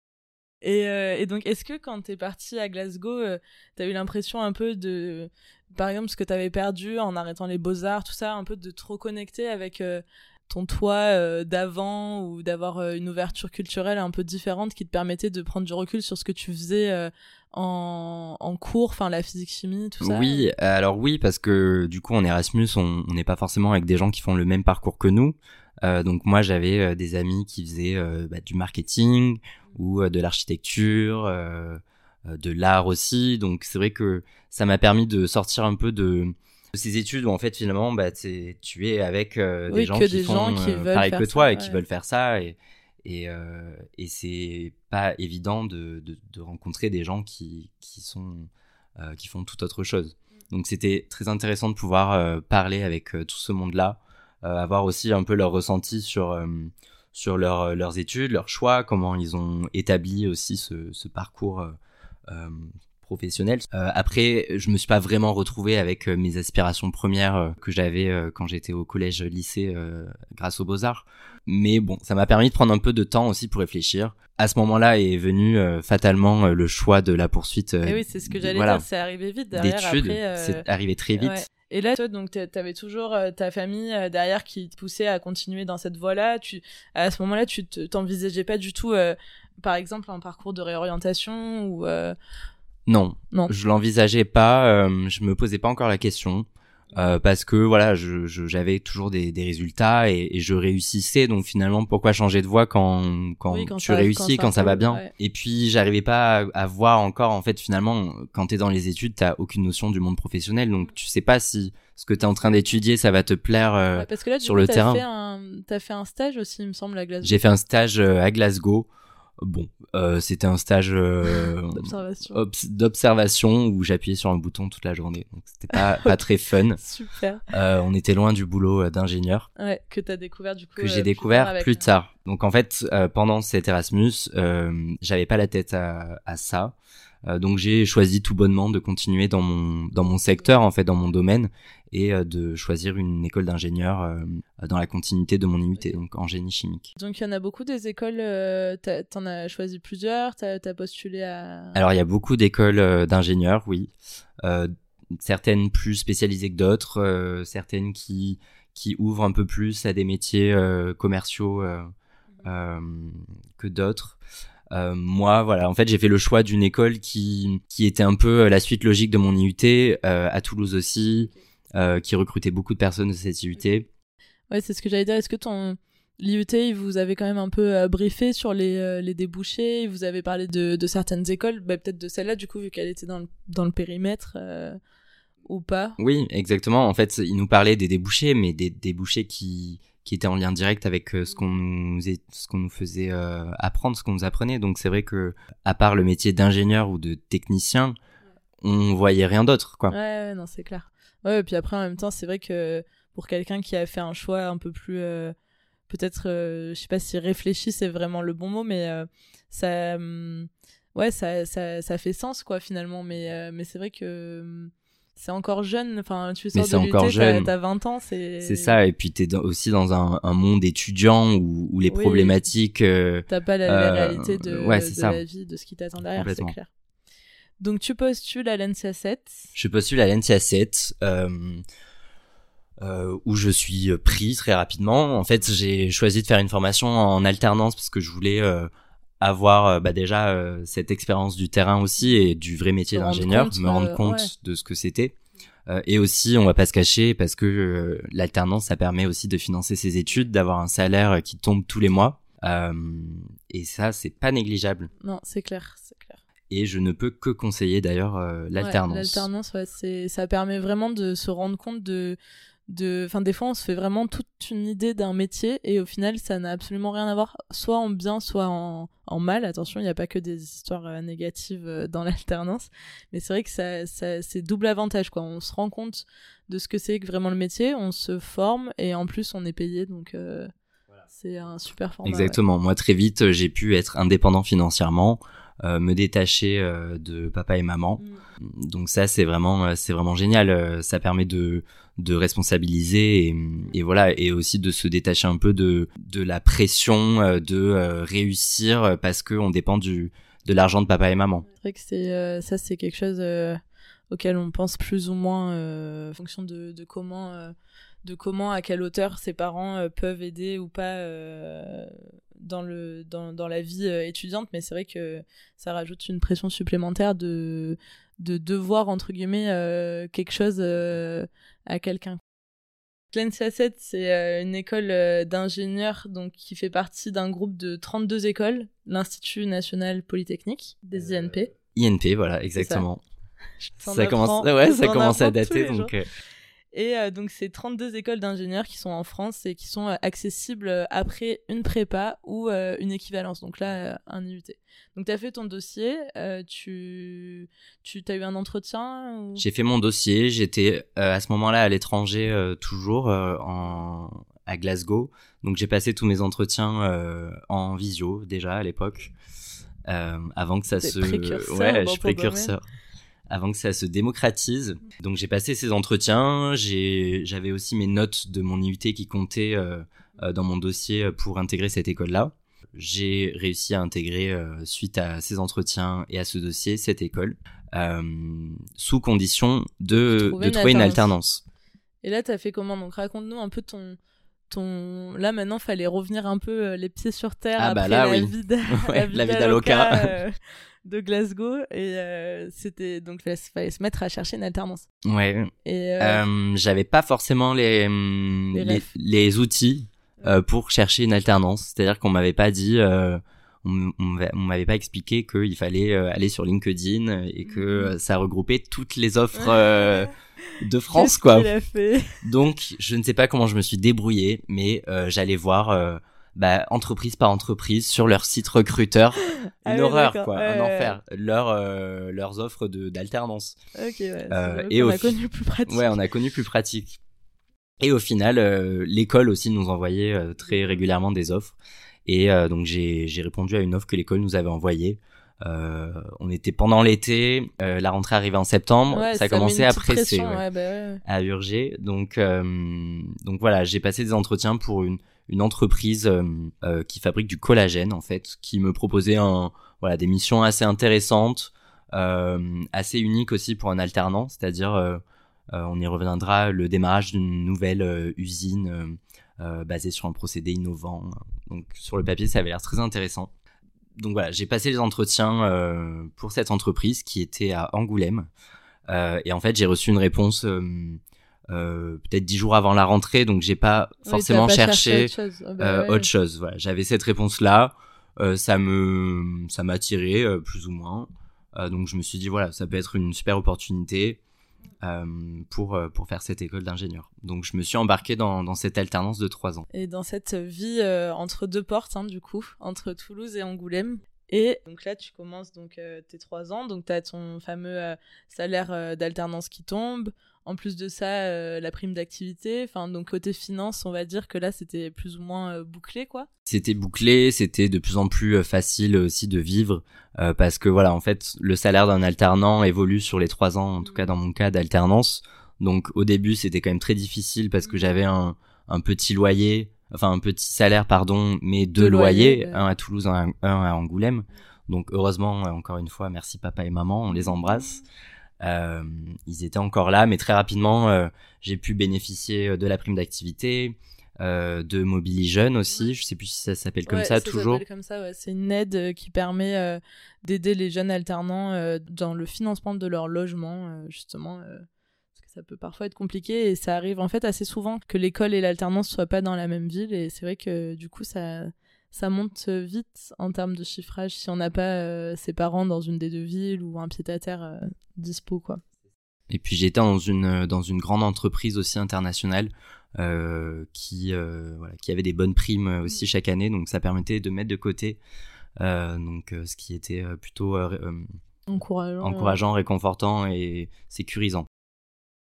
Et, et donc, est-ce que quand t'es parti à Glasgow, euh, t'as eu l'impression un peu de, par exemple, ce que t'avais perdu en arrêtant les beaux-arts, tout ça, un peu de te reconnecter avec ton toi euh, d'avant ou d'avoir euh, une ouverture culturelle un peu différente qui te permettait de prendre du recul sur ce que tu faisais euh, en, en cours, enfin la physique-chimie, tout ça? Oui, alors oui, parce que du coup en Erasmus, on n'est pas forcément avec des gens qui font le même parcours que nous. Euh, donc moi, j'avais des amis qui faisaient bah, du marketing ou de l'architecture, de l'art aussi. Donc c'est vrai que ça m'a permis de sortir un peu de ces études où en fait finalement bah, tu es avec euh, Oui, des gens que qui des font gens qui euh, veulent pareil faire que ça, toi et qui veulent faire ça et et, euh, et c'est pas évident de, de, de rencontrer des gens qui, qui sont qui font tout autre chose. Donc c'était très intéressant de pouvoir parler avec tout ce monde-là, avoir aussi un peu leur ressenti sur sur leur, leurs études, leurs choix, comment ils ont établi aussi ce, ce parcours euh, euh, professionnel. Euh, après, je me suis pas vraiment retrouvé avec euh, mes aspirations premières euh, que j'avais euh, quand j'étais au collège-lycée euh, grâce aux beaux-arts. Mais bon, ça m'a permis de prendre un peu de temps aussi pour réfléchir. À ce moment-là est venu fatalement le choix de la poursuite Et oui, c'est ce que j'allais voilà, dire, c'est arrivé vite derrière. d'études. C'est arrivé très vite. Ouais. Et là, toi, donc, t'a- t'avais toujours ta famille derrière qui te poussait à continuer dans cette voie-là. Tu, à ce moment-là, tu te- t'envisageais pas du tout, euh, par exemple, un parcours de réorientation ou. euh, Non, Non. je l'envisageais pas. euh, je me posais pas encore la question. euh, parce que voilà, je, j'avais toujours des, des résultats et, et, je réussissais. Donc finalement, pourquoi changer de voie quand quand, tu réussis, quand, ça, va bien? Et puis j'arrivais pas à, à, voir encore en fait finalement quand t'es dans les études, t'as aucune notion du monde professionnel, donc tu sais pas si ce que tu es en train d'étudier, ça va te plaire euh, parce que là, sur le terrain. Tu as fait un stage aussi, il me semble, à Glasgow. J'ai fait un stage euh, à Glasgow. Bon, euh, c'était un stage euh, d'observation où j'appuyais sur un bouton toute la journée. Donc c'était pas, pas très fun. Super. Euh, on était loin du boulot d'ingénieur. Ouais, que t'as découvert du coup. Que j'ai découvert plus tard. Donc en fait, pendant cet Erasmus, j'avais pas la tête à, à ça. Euh, donc j'ai choisi tout bonnement de continuer dans mon dans mon secteur en fait dans mon domaine et euh, de choisir une école d'ingénieur euh, dans la continuité de mon IUT donc en génie chimique. Donc il y en a beaucoup des écoles t'en as choisi plusieurs t'as as postulé à Alors il y a beaucoup d'écoles d'ingénieurs oui certaines plus spécialisées que d'autres certaines qui qui ouvrent un peu plus à des métiers commerciaux que d'autres. Euh, moi, voilà, en fait, j'ai fait le choix d'une école qui qui était un peu euh, la suite logique de mon IUT, euh, à Toulouse aussi, qui recrutait beaucoup de personnes de cette IUT. Ouais, c'est ce que j'allais dire. Est-ce que ton l'IUT, vous avez quand même un peu briefé sur les, les débouchés? Vous avez parlé de, de certaines écoles, bah, peut-être de celle-là, du coup, vu qu'elle était dans le, dans le périmètre ou pas? Oui, exactement. En fait, il nous parlait des débouchés, mais des débouchés qui qui était en lien direct avec euh, ce qu'on nous ce qu'on nous faisait euh, apprendre, ce qu'on nous apprenait. Donc c'est vrai que à part le métier d'ingénieur ou de technicien, on voyait rien d'autre, quoi. Ouais, non, c'est clair. Ouais, et puis après en même temps, c'est vrai que pour quelqu'un qui a fait un choix un peu plus euh, peut-être je sais pas si réfléchi c'est vraiment le bon mot mais ça hum, ouais ça, ça, ça fait sens quoi finalement. Mais mais c'est vrai que hum, c'est encore jeune enfin tu sors de encore jeune. t'as 20 ans c'est c'est ça et puis t'es aussi dans un, un, monde étudiant où, où les problématiques euh, t'as pas la, euh, réalité de, ouais, de la vie de ce qui t'attend derrière c'est clair donc tu postules à l'NCA 7 je postule à l'NCA 7 euh, euh, où je suis pris très rapidement en fait j'ai choisi de faire une formation en alternance parce que je voulais euh, avoir euh, bah déjà euh, cette expérience du terrain aussi et du vrai métier d'ingénieur, me rendre euh, compte de ce que c'était. et aussi, on va pas se cacher parce que l'alternance, ça permet aussi de financer ses études, d'avoir un salaire qui tombe tous les mois. et ça, c'est pas négligeable. Non, c'est clair, c'est clair. Et je ne peux que conseiller d'ailleurs l'alternance. l'alternance, ouais, c'est, ça permet vraiment de se rendre compte de de enfin des fois on se fait vraiment toute une idée d'un métier et au final ça n'a absolument rien à voir soit en bien soit en, en mal. Attention il n'y a pas que des histoires euh, négatives euh, dans l'alternance. Mais c'est vrai que ça, ça c'est double avantage quoi. On se rend compte de ce que c'est que vraiment le métier on se forme et en plus on est payé. Donc euh, c'est un super format exactement. Moi très vite j'ai pu être indépendant financièrement euh, me détacher euh, de papa et maman. Mm. Donc ça c'est vraiment euh, c'est vraiment génial. ça permet de de responsabiliser et, et, voilà et aussi de se détacher un peu de de la pression de réussir parce que on dépend du de l'argent de papa et maman. C'est vrai que c'est ça c'est quelque chose auquel on pense plus ou moins en fonction de, de comment de comment à quelle hauteur ses parents peuvent aider ou pas dans, le, dans, dans la vie euh, étudiante, mais c'est vrai que ça rajoute une pression supplémentaire de, de devoir, entre guillemets, euh, quelque chose euh, à quelqu'un. L'NCA 7, c'est une école d'ingénieurs donc qui fait partie d'un groupe de 32 écoles, l'Institut national polytechnique des INP. INP, voilà, exactement. Ça. commence, ouais, ça commence à dater, donc et euh, donc, c'est 32 écoles d'ingénieurs qui sont en France et qui sont euh, accessibles euh, après une prépa ou une équivalence. Donc là, un IUT. Donc, tu as fait ton dossier. tu tu as eu un entretien J'ai fait mon dossier. J'étais à ce moment-là à l'étranger, toujours en, à Glasgow. Donc, j'ai passé tous mes entretiens en visio déjà à l'époque. avant que ça se. Ouais, je suis précurseur avant que ça se démocratise. Donc j'ai passé ces entretiens, j'avais aussi mes notes de mon IUT qui comptaient euh, euh, dans mon dossier pour intégrer cette école-là. J'ai réussi à intégrer, euh, suite à ces entretiens et à ce dossier, cette école, sous condition de, de trouver une alternance. Et là, tu as fait comment? Donc raconte-nous un peu ton, ton là maintenant fallait revenir un peu euh, les pieds sur terre Ah, bah après là, la, oui. vie d'a- Ouais, la vie la vie d'Aloca, d'Aloca. euh, de Glasgow et euh, c'était donc il fallait se mettre à chercher une alternance Ouais. et euh, Euh, j'avais pas forcément les Les les, outils pour chercher une alternance. C'est-à-dire qu'on m'avait pas dit, on, m'avait- on m'avait pas expliqué qu'il fallait euh, aller sur LinkedIn et que Mhm. euh, ça regroupait toutes les offres euh, de France, quoi. A fait? Donc, je ne sais pas comment je me suis débrouillé, mais euh, j'allais voir euh, bah, entreprise par entreprise sur leur site recruteur. Ah Une oui, horreur, quoi, un enfer. Leur, euh, leurs offres d'alternance. ok ouais, Euh, c'est- et on au a fi- connu plus pratique Ouais, on a connu plus pratique. Et au final, l'école aussi nous envoyait très régulièrement des offres. Et euh, donc j'ai j'ai répondu à une offre que l'école nous avait envoyée. Euh, on était pendant l'été, euh, la rentrée arrivait en septembre, Ouais, ça a met commencé une à presser, pression, ouais, ouais, bah ouais. à urger. Donc euh, donc voilà, j'ai passé des entretiens pour une une entreprise euh, euh, qui fabrique du collagène en fait, qui me proposait un voilà des missions assez intéressantes, euh, assez uniques aussi pour un alternant, c'est-à-dire on y reviendra, le démarrage d'une nouvelle euh, usine euh, basée sur un procédé innovant. Donc sur le papier, ça avait l'air très intéressant. Donc voilà, j'ai passé les entretiens euh, pour cette entreprise qui était à Angoulême. Euh, et en fait, j'ai reçu une réponse euh, euh, peut-être dix jours avant la rentrée, donc j'ai pas Oui, forcément pas cherché autre chose. Ah bah euh, ouais. autre chose. Voilà, j'avais cette réponse-là, euh, ça me ça m'attirait euh, plus ou moins. Euh, donc je me suis dit voilà, ça peut être une super opportunité pour euh, pour faire cette école d'ingénieur. Donc je me suis embarqué dans dans cette alternance de trois ans. Et dans cette vie euh, entre deux portes, hein, du coup, entre Toulouse et Angoulême. Et donc là, tu commences donc euh, tes trois ans, donc tu as ton fameux euh, salaire euh, d'alternance qui tombe. En plus de ça, euh, la prime d'activité. Enfin, donc côté finance, on va dire que là, c'était plus ou moins euh, bouclé, quoi. C'était bouclé, c'était de plus en plus euh, facile aussi de vivre euh, parce que voilà, en fait, le salaire d'un alternant évolue sur les trois ans, en tout cas dans mon cas d'alternance. Donc au début, c'était quand même très difficile parce que j'avais un, un petit loyer, enfin un petit salaire, pardon, mais deux, Deux loyers, loyers, ouais. un à Toulouse, un, un à Angoulême. Donc heureusement, encore une fois, merci papa et maman, on les embrasse. Euh, ils étaient encore là, mais très rapidement, euh, j'ai pu bénéficier euh, de la prime d'activité, euh, de Mobili Jeune aussi. Je sais plus si ça s'appelle comme Ouais, ça, toujours. comme ça, ouais. C'est une aide qui permet d'aider les jeunes alternants dans le financement de leur logement, justement. parce que ça peut parfois être compliqué et ça arrive en fait assez souvent que l'école et l'alternance soient pas dans la même ville et c'est vrai que du coup ça ça monte vite en termes de chiffrage si on n'a pas euh, ses parents dans une des deux villes ou un pied à terre euh, dispo quoi. Et puis j'étais dans une dans une grande entreprise aussi internationale euh, qui euh, voilà, qui avait des bonnes primes aussi chaque année, donc ça permettait de mettre de côté euh, donc euh, ce qui était euh, plutôt euh, euh, Encourageant. encourageant, réconfortant et sécurisant.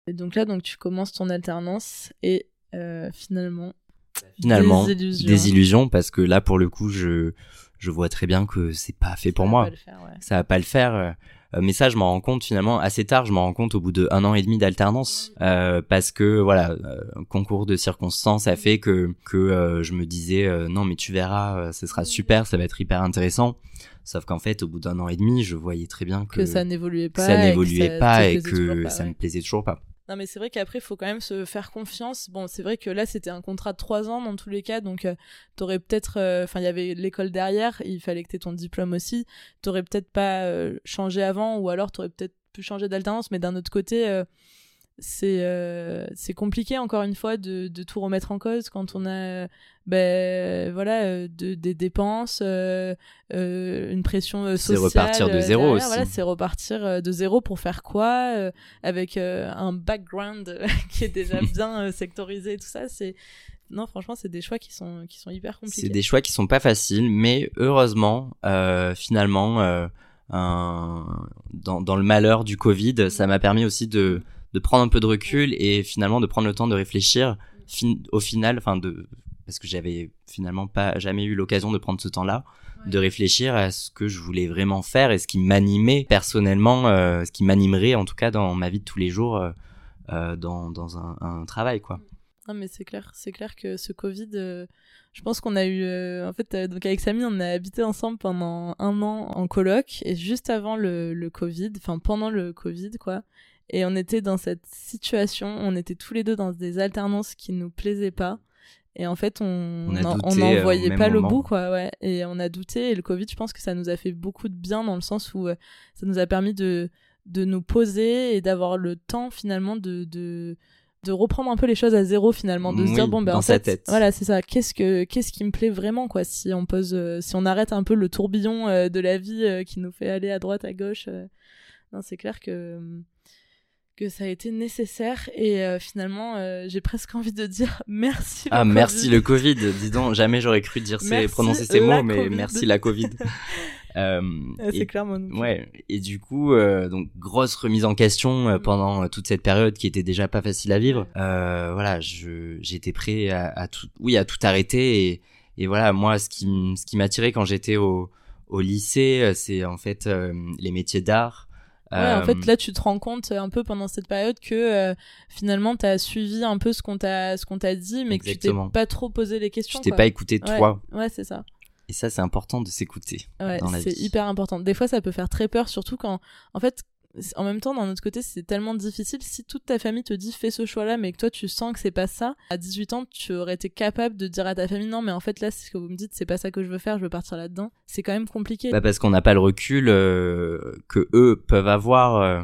Et donc là donc tu commences ton alternance et euh, finalement Finalement, des illusions. des illusions parce que là pour le coup je je vois très bien que c'est pas fait pour Ça moi. faire, ouais. ça va pas le faire. euh, euh, mais ça, je m'en rends compte finalement assez tard. Je m'en rends compte au bout de un an et demi d'alternance, euh, parce que voilà, euh, un concours de circonstances a fait que que euh, je me disais euh, non, mais tu verras, euh, ce sera super, ça va être hyper intéressant. Sauf qu'en fait, au bout d'un an et demi, je voyais très bien que, que ça n'évoluait pas, ça et que ça pas et que ça me plaisait toujours pas. Non, mais c'est vrai qu'après, il faut quand même se faire confiance. Bon, c'est vrai que là, c'était un contrat de trois ans dans tous les cas, donc euh, t'aurais peut-être. euh, Enfin, il y avait l'école derrière, il fallait que t'aies ton diplôme aussi. T'aurais peut-être pas euh, changé avant, ou alors t'aurais peut-être pu changer d'alternance, mais d'un autre côté. C'est euh, c'est compliqué encore une fois de, de tout remettre en cause quand on a ben voilà euh, de, des dépenses euh, euh, une pression euh, C'est sociale repartir de euh, zéro derrière. aussi. voilà c'est repartir de zéro pour faire quoi avec un background qui est déjà bien sectorisé et tout ça c'est non franchement c'est des choix qui sont qui sont hyper compliqués C'est des choix qui sont pas faciles, mais heureusement, finalement, un- dans, dans le malheur du Covid, ça m'a permis aussi de, de prendre un peu de recul et finalement de prendre le temps de réfléchir. Fin- au final, enfin de parce que j'avais finalement pas jamais eu l'occasion de prendre ce temps-là, Ouais. de réfléchir à ce que je voulais vraiment faire et ce qui m'animait personnellement, euh, ce qui m'animerait en tout cas dans ma vie de tous les jours, euh, euh, dans, dans un, un travail quoi. Non mais c'est clair, c'est clair que ce Covid, euh, je pense qu'on a eu, en fait, donc avec Samy, on a habité ensemble pendant un an en coloc et juste avant le, le Covid, enfin pendant le Covid quoi, et on était dans cette situation, on était tous les deux dans des alternances qui nous plaisaient pas Et en fait, on n'en euh, voyait pas le moment. bout, quoi. Ouais. Et on a douté. Et le Covid, je pense que ça nous a fait beaucoup de bien dans le sens où euh, ça nous a permis de, de nous poser et d'avoir le temps finalement de, de, de reprendre un peu les choses à zéro finalement, de se dire bon ben dans en sa fait, tête. voilà c'est ça. Qu'est-ce que qu'est-ce qui me plaît vraiment quoi si on pose, euh, si on arrête un peu le tourbillon euh, de la vie qui nous fait aller à droite à gauche. non, c'est clair que que ça a été nécessaire et euh, finalement euh, j'ai presque envie de dire merci. Ah, merci Covid. le Covid. Dis donc, jamais j'aurais cru dire ces, prononcer ces mots, mais Covid. merci la Covid. Euh, c'est clairement nous. Ouais, et du coup, euh, donc grosse remise en question Mm. euh, pendant euh, toute cette période qui était déjà pas facile à vivre. Euh, voilà, je j'étais prêt à, à tout, oui, à tout arrêter et, et voilà, moi, ce qui ce qui m'attirait quand j'étais au au lycée, c'est en fait euh, les métiers d'art. Ouais, Euh, en fait, là, tu te rends compte euh, un peu pendant cette période que euh, finalement, t'as suivi un peu ce qu'on t'a, ce qu'on t'a dit, mais que tu t'es pas trop posé les tu questions. t'es quoi. pas écouté toi, Ouais, c'est ça. et ça, c'est important de s'écouter. Ouais, dans la c'est hyper important. Des fois, ça peut faire très peur, surtout quand, en fait, en même temps, d'un autre côté, c'est tellement difficile. Si toute ta famille te dit fais ce choix-là, mais que toi, tu sens que c'est pas ça, à 18 ans, tu aurais été capable de dire à ta famille non, mais en fait, là, c'est ce que vous me dites, c'est pas ça que je veux faire, je veux partir là-dedans. C'est quand même compliqué. Bah parce qu'on n'a pas le recul euh, que eux peuvent avoir euh,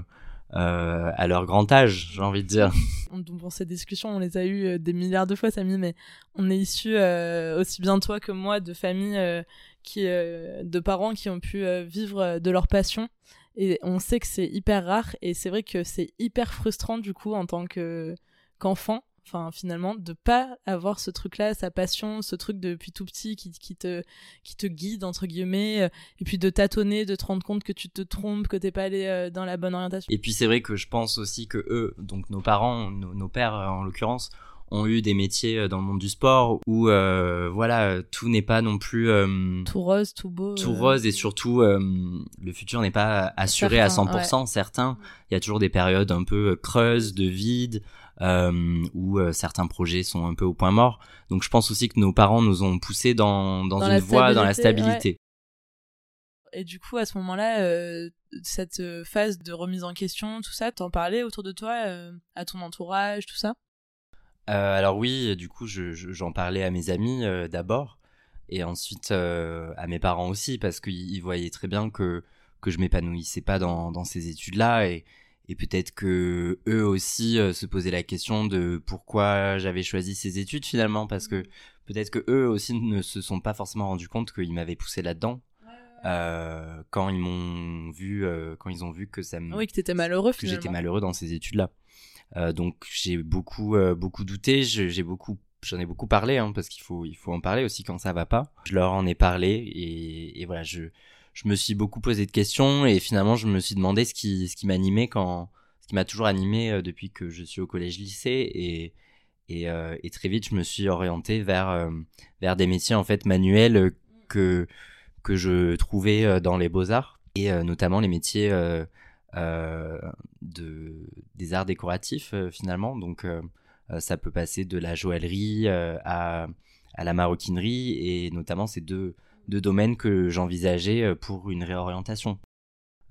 euh, à leur grand âge, j'ai envie de dire. on, bon, ces discussions, on les a eues euh, des milliards de fois, Samy, mais on est issus, euh, aussi bien toi que moi, de familles, euh, qui, de parents qui ont pu vivre de leur passion. Et on sait que c'est hyper rare, et c'est vrai que c'est hyper frustrant, du coup, en tant que, qu'enfant, enfin, finalement, de pas avoir ce truc-là, sa passion, ce truc depuis tout petit qui, te, qui te guide, entre guillemets, euh, et puis de tâtonner, de te rendre compte que tu te trompes, que t'es pas allé euh, dans la bonne orientation. Et puis c'est vrai que je pense aussi que eux, donc nos parents, nos, nos pères euh, en l'occurrence, ont eu des métiers euh, dans le monde du sport où euh, voilà tout n'est pas non plus euh, Tout rose, tout beau. tout rose et surtout euh, le futur n'est pas assuré à 100%. Certains, il y a toujours des périodes un peu creuses, de vide, euh, où euh, certains projets sont un peu au point mort. Donc je pense aussi que nos parents nous ont poussés dans, dans, Dans une voie, dans la stabilité. Et du coup, à ce moment-là, euh, cette phase de remise en question, tout ça, t'en parlais autour de toi, euh, à ton entourage, tout ça? Euh, alors oui, du coup, je- je- j'en parlais à mes amis euh, d'abord, et ensuite euh, à mes parents aussi, parce qu'ils ils voyaient très bien que, que je m'épanouissais pas dans, dans ces études-là, et, et peut-être que eux aussi se posaient la question de pourquoi j'avais choisi ces études finalement, parce que peut-être que eux aussi ne se sont pas forcément rendus compte qu'ils m'avaient poussé là-dedans. quand ils m'ont vu, quand ils ont vu que ça me, Oui, que t'étais malheureux que j'étais malheureux dans ces études-là. Euh, donc j'ai beaucoup, euh, beaucoup douté. J'ai beaucoup, j'en ai beaucoup parlé hein, parce qu'il faut, il faut en parler aussi quand ça va pas. Je leur en ai parlé et, et voilà, je, je me suis beaucoup posé de questions et finalement je me suis demandé ce qui, ce qui m'animait quand, ce qui m'a toujours animé euh, depuis que je suis au collège-lycée et et, euh, et très vite je me suis orienté vers vers des métiers en fait manuels que que je trouvais dans les beaux arts et euh, notamment les métiers de des arts décoratifs euh, finalement. Donc euh, euh, ça peut passer de la joaillerie euh, à à la maroquinerie et notamment ces deux deux domaines que j'envisageais euh, pour une réorientation.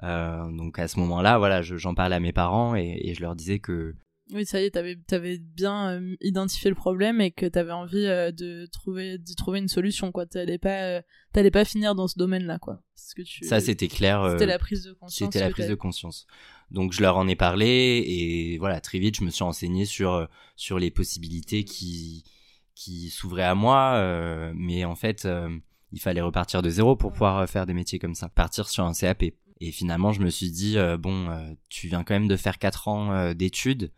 Euh, donc à ce moment-là voilà je- j'en parlais à mes parents et, et je leur disais que Oui, ça y est, t'avais avais bien euh, identifié le problème et que t'avais envie euh, de trouver d'y trouver une solution, quoi. T'allais pas, euh, t'allais pas finir dans ce domaine-là, quoi. C'est ce que tu. ça c'était clair C'était la prise de conscience. C'était la prise de conscience. Donc je leur en ai parlé et voilà, très vite je me suis renseigné sur sur les possibilités qui qui s'ouvraient à moi, mais en fait il fallait repartir de zéro pour pouvoir faire des métiers comme ça, partir sur un CAP. Et finalement je me suis dit bon, tu viens quand même de faire quatre ans d'études,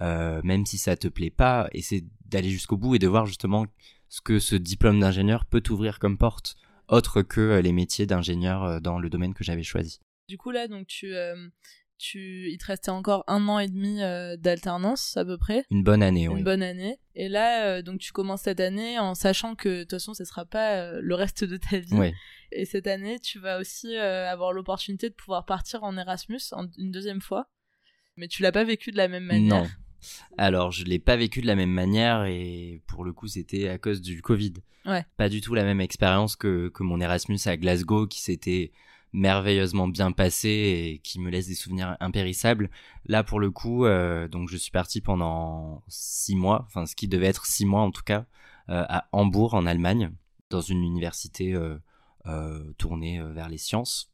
euh, même si ça te plaît pas, essaie d'aller jusqu'au bout et de voir justement ce que ce diplôme d'ingénieur peut t'ouvrir comme porte, autre que euh, les métiers d'ingénieur euh, dans le domaine que j'avais choisi. Du coup, là, donc tu, euh, tu, il te restait encore un an et demi euh, d'alternance à peu près. Une bonne année, Une oui. bonne année. Et là, donc tu commences cette année en sachant que de toute façon, ce sera pas le reste de ta vie. Et cette année, tu vas aussi avoir l'opportunité de pouvoir partir en Erasmus en- une deuxième fois. Mais tu l'as pas vécu de la même manière. Non. Alors, je l'ai pas vécu de la même manière et pour le coup, c'était à cause du Covid. Ouais. Pas du tout la même expérience que, que mon Erasmus à Glasgow qui s'était merveilleusement bien passé et qui me laisse des souvenirs impérissables. Là, pour le coup, donc je suis parti pendant six mois, enfin ce qui devait être six mois en tout cas, à Hambourg en Allemagne, dans une université tournée vers les sciences.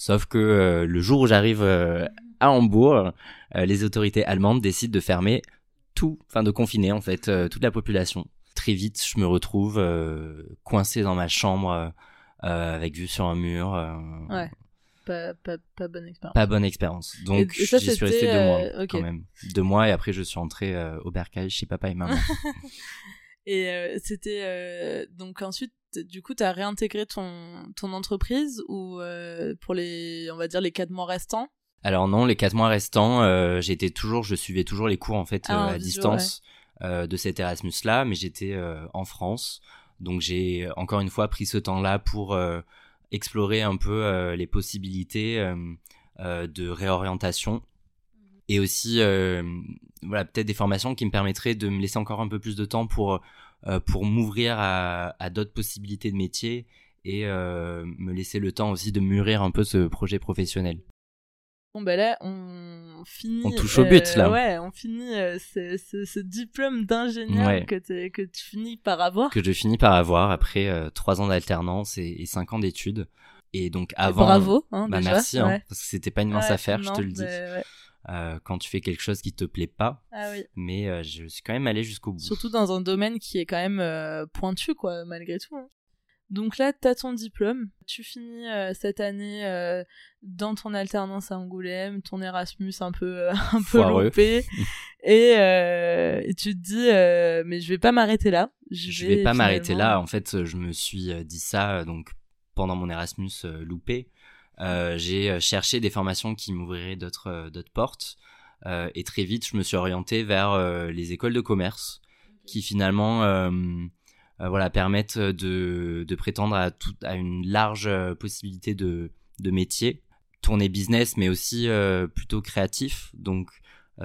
Sauf que le jour où j'arrive à Hambourg, les autorités allemandes décident de fermer tout, enfin de confiner en fait toute la population très vite, je me retrouve euh, coincé dans ma chambre euh, euh, avec vue sur un mur. ouais. Pas, pas, pas, bonne expérience. Pas bonne expérience. Donc, j'y suis resté deux mois quand même. Deux mois et après, je suis entré au bercail chez papa et maman. et c'était. donc, ensuite, du coup, tu as réintégré ton, ton entreprise ou pour les, on va dire, les quatre mois restants? Alors non, les quatre mois restants, j'étais toujours, je suivais toujours les cours en fait ah, à distance. Euh, de cet Erasmus-là, mais j'étais euh, en France. Donc j'ai encore une fois pris ce temps-là pour euh, explorer un peu les possibilités de réorientation et aussi voilà peut-être des formations qui me permettraient de me laisser encore un peu plus de temps pour pour m'ouvrir à, à d'autres possibilités de métier et me laisser le temps aussi de mûrir un peu ce projet professionnel. Bon bah là on finit. On touche au but euh, là. Ouais, on finit euh, ce, diplôme d'ingénieur que, que tu finis par avoir. Que je finis par avoir après euh, trois ans d'alternance et, cinq ans d'études. Et donc avant. bravo. Hein, bah déjà. merci hein, parce que c'était pas une mince affaire, je te le dis. Quand tu fais quelque chose qui te plaît pas. Ah oui. Mais je suis quand même allé jusqu'au bout. Surtout dans un domaine qui est quand même pointu quoi malgré tout. Hein. Donc là, tu as ton diplôme, tu finis euh, cette année euh, dans ton alternance à Angoulême, ton Erasmus un peu euh, un peu loupé, et, et, tu te dis mais je vais pas m'arrêter là. Je, vais, pas m'arrêter là. En fait, je me suis dit ça donc pendant mon Erasmus loupé. J'ai cherché des formations qui m'ouvriraient d'autres d'autres portes, et très vite, je me suis orienté vers les écoles de commerce, qui finalement euh, voilà, permettent de, de prétendre à, tout, à une large euh, possibilité de, de métiers, tourner business, mais aussi euh, plutôt créatif, donc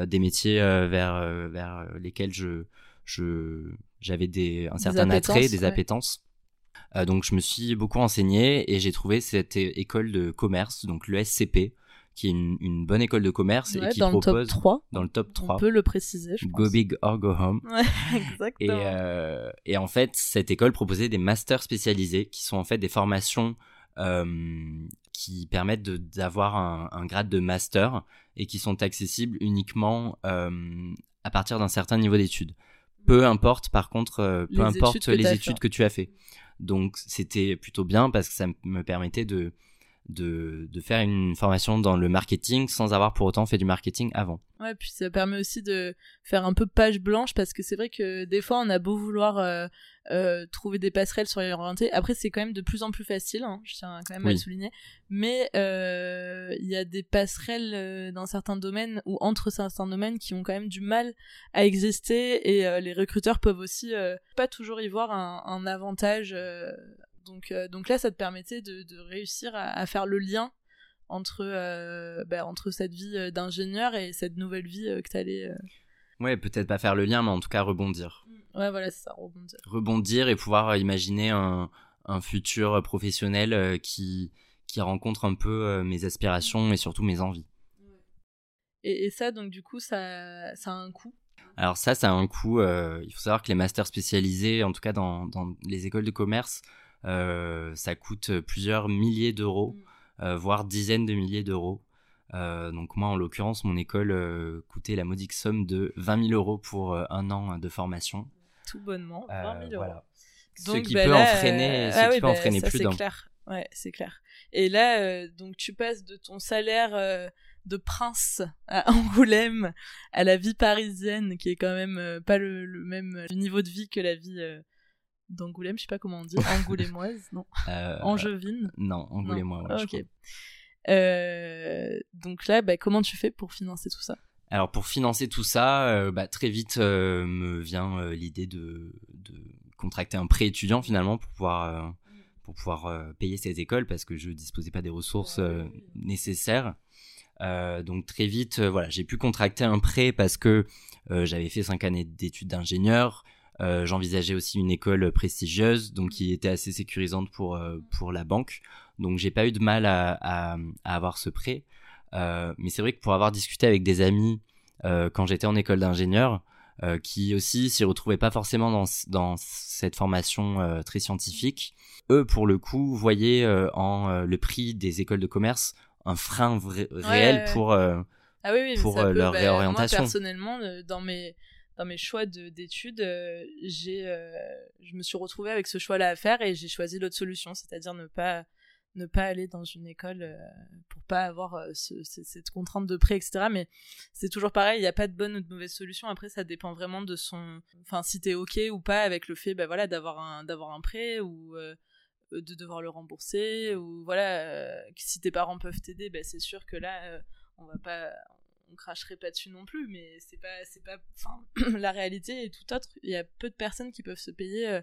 des métiers vers, vers lesquels je, je, j'avais des, un certain attrait, des appétences. Donc je me suis beaucoup enseigné et j'ai trouvé cette école de commerce, donc le SCP, qui est une, bonne école de commerce et qui dans propose le top 3. dans le top 3. On peut le préciser, je pense. Go big or go home. Ouais, exactement. Et, euh, et, en fait, cette école proposait des masters spécialisés qui sont en fait des formations euh, qui permettent d'avoir un, un, grade de master et qui sont accessibles uniquement euh, à partir d'un certain niveau d'études. Peu importe, par contre, euh, peu importe les études que tu as fait. Donc, c'était plutôt bien parce que ça me permettait de de, de faire une formation dans le marketing sans avoir pour autant fait du marketing avant. Ouais, puis ça permet aussi de faire un peu page blanche parce que c'est vrai que des fois on a beau vouloir euh, euh, trouver des passerelles sur les orientés. Après, c'est quand même de plus en plus facile, hein, je tiens quand même à le souligner. Mais euh, il y a des passerelles dans certains domaines ou entre certains domaines qui ont quand même du mal à exister et les recruteurs peuvent aussi pas toujours y voir un, un avantage donc, euh, donc là, ça te permettait de, réussir à, faire le lien entre, euh, bah, entre cette vie euh, d'ingénieur et cette nouvelle vie que tu allais. Ouais, peut-être pas faire le lien, mais en tout cas rebondir. Mm. Ouais, voilà, c'est ça, rebondir. Rebondir et pouvoir imaginer un, un futur professionnel qui, qui rencontre un peu mes aspirations et surtout mes envies. Et, et, ça, donc du coup, ça, ça a un coût? Alors ça, ça a un coût. il faut savoir que les masters spécialisés, en tout cas dans, dans les écoles de commerce, ça coûte plusieurs milliers d'euros, mm. euh, voire dizaines de milliers d'euros. Euh, donc moi, en l'occurrence, mon école coûtait la modique somme de 20 000 euros pour un an de formation. Tout bonnement, 20 000 euros. Donc, ce qui peut en freiner, ah qui peut en bah, freiner plus d'un. C'est clair. Ouais, c'est clair. Et là, donc tu passes de ton salaire de prince à Angoulême à la vie parisienne, qui est quand même pas le, même niveau de vie que la vie d'Angoulême, je sais pas comment on dit, angoulémoise, non. Euh, Angevine. Non, angoulémoise, ok. Euh, donc là, bah, comment tu fais pour financer tout ça? Alors pour financer tout ça, euh, bah, très vite me vient l'idée de, de, contracter un prêt étudiant finalement pour pouvoir, pour pouvoir payer cette école parce que je disposais pas des ressources nécessaires. donc très vite, voilà, j'ai pu contracter un prêt parce que j'avais fait cinq années d'études d'ingénieur, euh, j'envisageais aussi une école prestigieuse, donc qui était assez sécurisante pour, euh, pour la banque. Donc j'ai pas eu de mal à, à, avoir ce prêt. mais c'est vrai que pour avoir discuté avec des amis quand j'étais en école d'ingénieur, qui aussi s'y retrouvaient pas forcément dans, dans cette formation très scientifique, eux pour le coup voyaient en le prix des écoles de commerce un frein réel pour ah oui, pour euh, leur bah, réorientation. Moi, personnellement, euh, dans mes dans mes choix d'études, euh, j'ai je me suis retrouvée avec ce choix-là à faire et j'ai choisi l'autre solution, c'est-à-dire ne pas ne pas aller dans une école pour pas avoir cette contrainte de prêt, etc. Mais c'est toujours pareil, il n'y a pas de bonne ou de mauvaise solution. Après, ça dépend vraiment de son, enfin, si t'es ok ou pas avec le fait, bah voilà, d'avoir un un prêt ou de devoir le rembourser ou voilà, si tes parents peuvent t'aider, bah, c'est sûr que là on va pas on cracherait pas dessus non plus mais c'est pas c'est pas enfin la réalité est tout autre. Il y a peu de personnes qui peuvent se payer euh,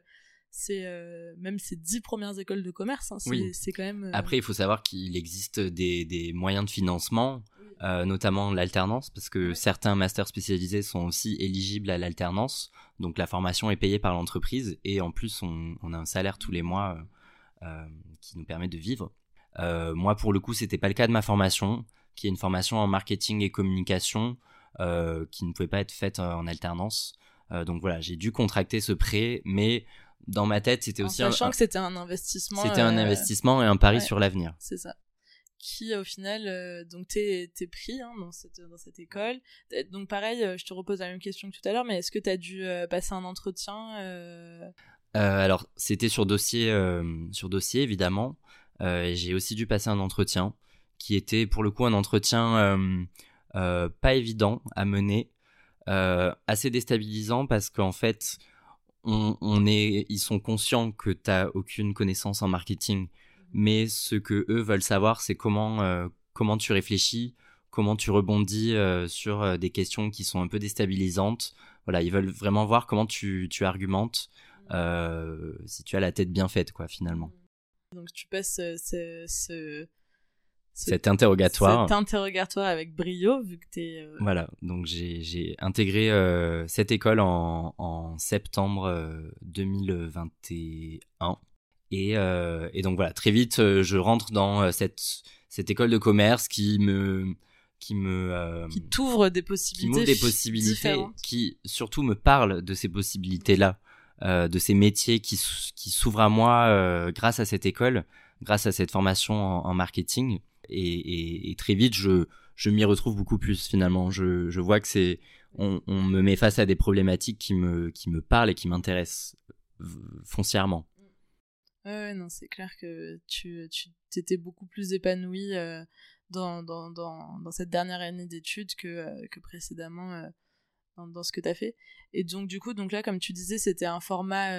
c'est euh, même ces dix premières écoles de commerce hein, c'est quand même euh, après il faut savoir qu'il existe des, des, moyens de financement notamment l'alternance parce que certains masters spécialisés sont aussi éligibles à l'alternance. Donc la formation est payée par l'entreprise et en plus on, on, a un salaire tous les mois qui nous permet de vivre. Moi pour le coup c'était pas le cas de ma formation qui est une formation en marketing et communication euh, qui ne pouvait pas être faite en alternance. Euh, donc voilà, j'ai dû contracter ce prêt, mais dans ma tête, c'était aussi sachant que c'était un investissement. C'était un euh, investissement et un pari sur l'avenir. C'est ça. Qui au final, donc t'es es pris hein, dans cette dans cette école. Donc pareil, je te repose la même question que tout à l'heure, mais est-ce que tu as dû passer un entretien Alors c'était sur dossier sur dossier évidemment. j'ai aussi dû passer un entretien qui était pour le coup un entretien euh, euh, pas évident à mener, euh, assez déstabilisant parce qu'en fait, on, est, ils sont conscients que tu n'as aucune connaissance en marketing, mais ce que eux veulent savoir, c'est comment, comment tu réfléchis, comment tu rebondis sur des questions qui sont un peu déstabilisantes. Voilà, ils veulent vraiment voir comment tu, tu argumentes, si tu as la tête bien faite, quoi, finalement. Donc tu passes ce, cet interrogatoire. Cet interrogatoire avec brio, vu que tu es... Euh, voilà, donc j'ai intégré euh, cette école en, en septembre 2021. Euh, et, et, donc voilà, très vite, je rentre dans cette, cette école de commerce qui me... Qui me qui t'ouvre des possibilités, qui des possibilités, qui surtout me parle de ces possibilités-là, de ces métiers qui, qui s'ouvrent à moi grâce à cette école, grâce à cette formation en marketing et, très vite, je, je m'y retrouve beaucoup plus finalement. Je, je vois que c'est, on, on, me met face à des problématiques qui me, qui me parlent et qui m'intéressent foncièrement. Ouais, non, c'est clair que tu, tu étais beaucoup plus épanoui euh, dans, dans, dans, dans, cette dernière année d'études que, euh, que précédemment euh, dans, dans, ce que tu as fait. Et donc, du coup, donc là, comme tu disais, c'était un format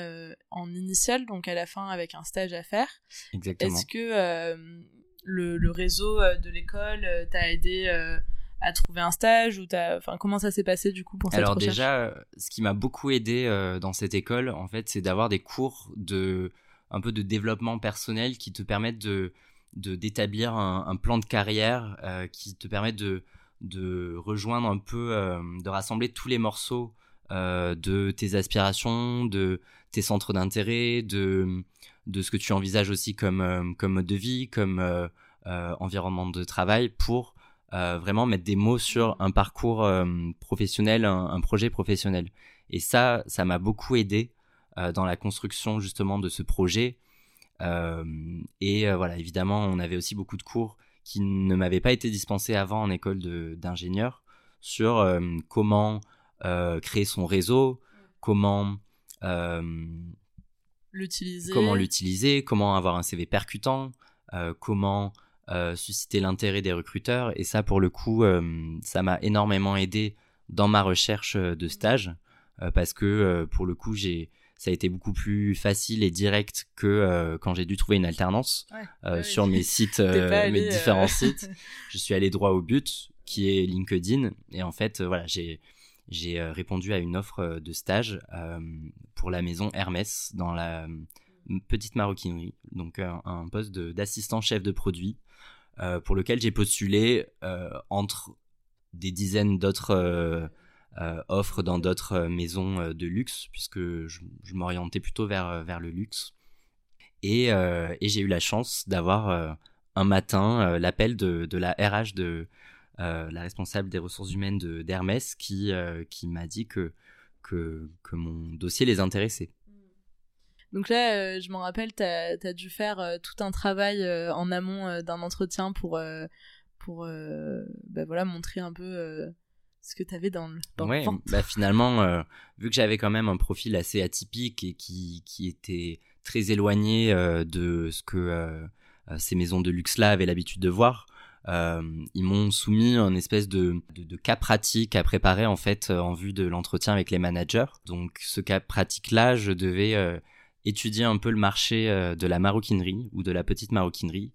en initial, donc à la fin avec un stage à faire. Exactement. Est-ce que le, réseau euh, de l'école euh, t'a aidé euh, à trouver un stage ou enfin comment ça s'est passé du coup pour cette Alors déjà, ce qui m'a beaucoup aidé dans cette école, en fait, c'est d'avoir des cours de un peu de développement personnel qui te permettent de d'établir un, plan de carrière qui te permettent de de rejoindre un peu, de rassembler tous les morceaux de tes aspirations, de tes centres d'intérêt, de de ce que tu envisages aussi comme, euh, comme mode de vie, comme euh, euh, environnement de travail pour vraiment mettre des mots sur un parcours professionnel, un, projet professionnel. Et ça, ça m'a beaucoup aidé dans la construction justement de ce projet. et voilà, évidemment, on avait aussi beaucoup de cours qui ne m'avaient pas été dispensés avant en école d'ingénieur sur comment créer son réseau, comment l'utiliser. Comment l'utiliser, comment avoir un CV percutant, euh, comment euh, susciter l'intérêt des recruteurs. Et ça, pour le coup, euh, ça m'a énormément aidé dans ma recherche de stage parce que pour le coup, j'ai ça a été beaucoup plus facile et direct que quand j'ai dû trouver une alternance sur mes sites, mes différents sites. Je suis allé droit au but, qui est LinkedIn. Et en fait, voilà, j'ai j'ai euh, répondu à une offre euh, de stage euh, pour la maison Hermès dans la petite maroquinerie, donc un, poste d'assistant chef de produit pour lequel j'ai postulé entre des dizaines d'autres offres dans d'autres maisons de luxe, puisque je, m'orientais plutôt vers, vers le luxe. Et, j'ai eu la chance d'avoir un matin l'appel de, la RH de la responsable des ressources humaines d'Hermès qui, qui m'a dit que, que, que mon dossier les intéressait. Donc là, je m'en rappelle, tu as, dû faire tout un travail en amont d'un entretien pour, pour bah voilà, montrer un peu ce que tu avais dans le, dans ouais, bah finalement, vu que j'avais quand même un profil assez atypique et qui, qui était très éloigné de ce que ces maisons de luxe-là avaient l'habitude de voir, ils m'ont soumis un espèce de, cas pratique à préparer en fait en vue de l'entretien avec les managers. Donc ce cas pratique-là, je devais étudier un peu le marché euh, de la maroquinerie ou de la petite maroquinerie,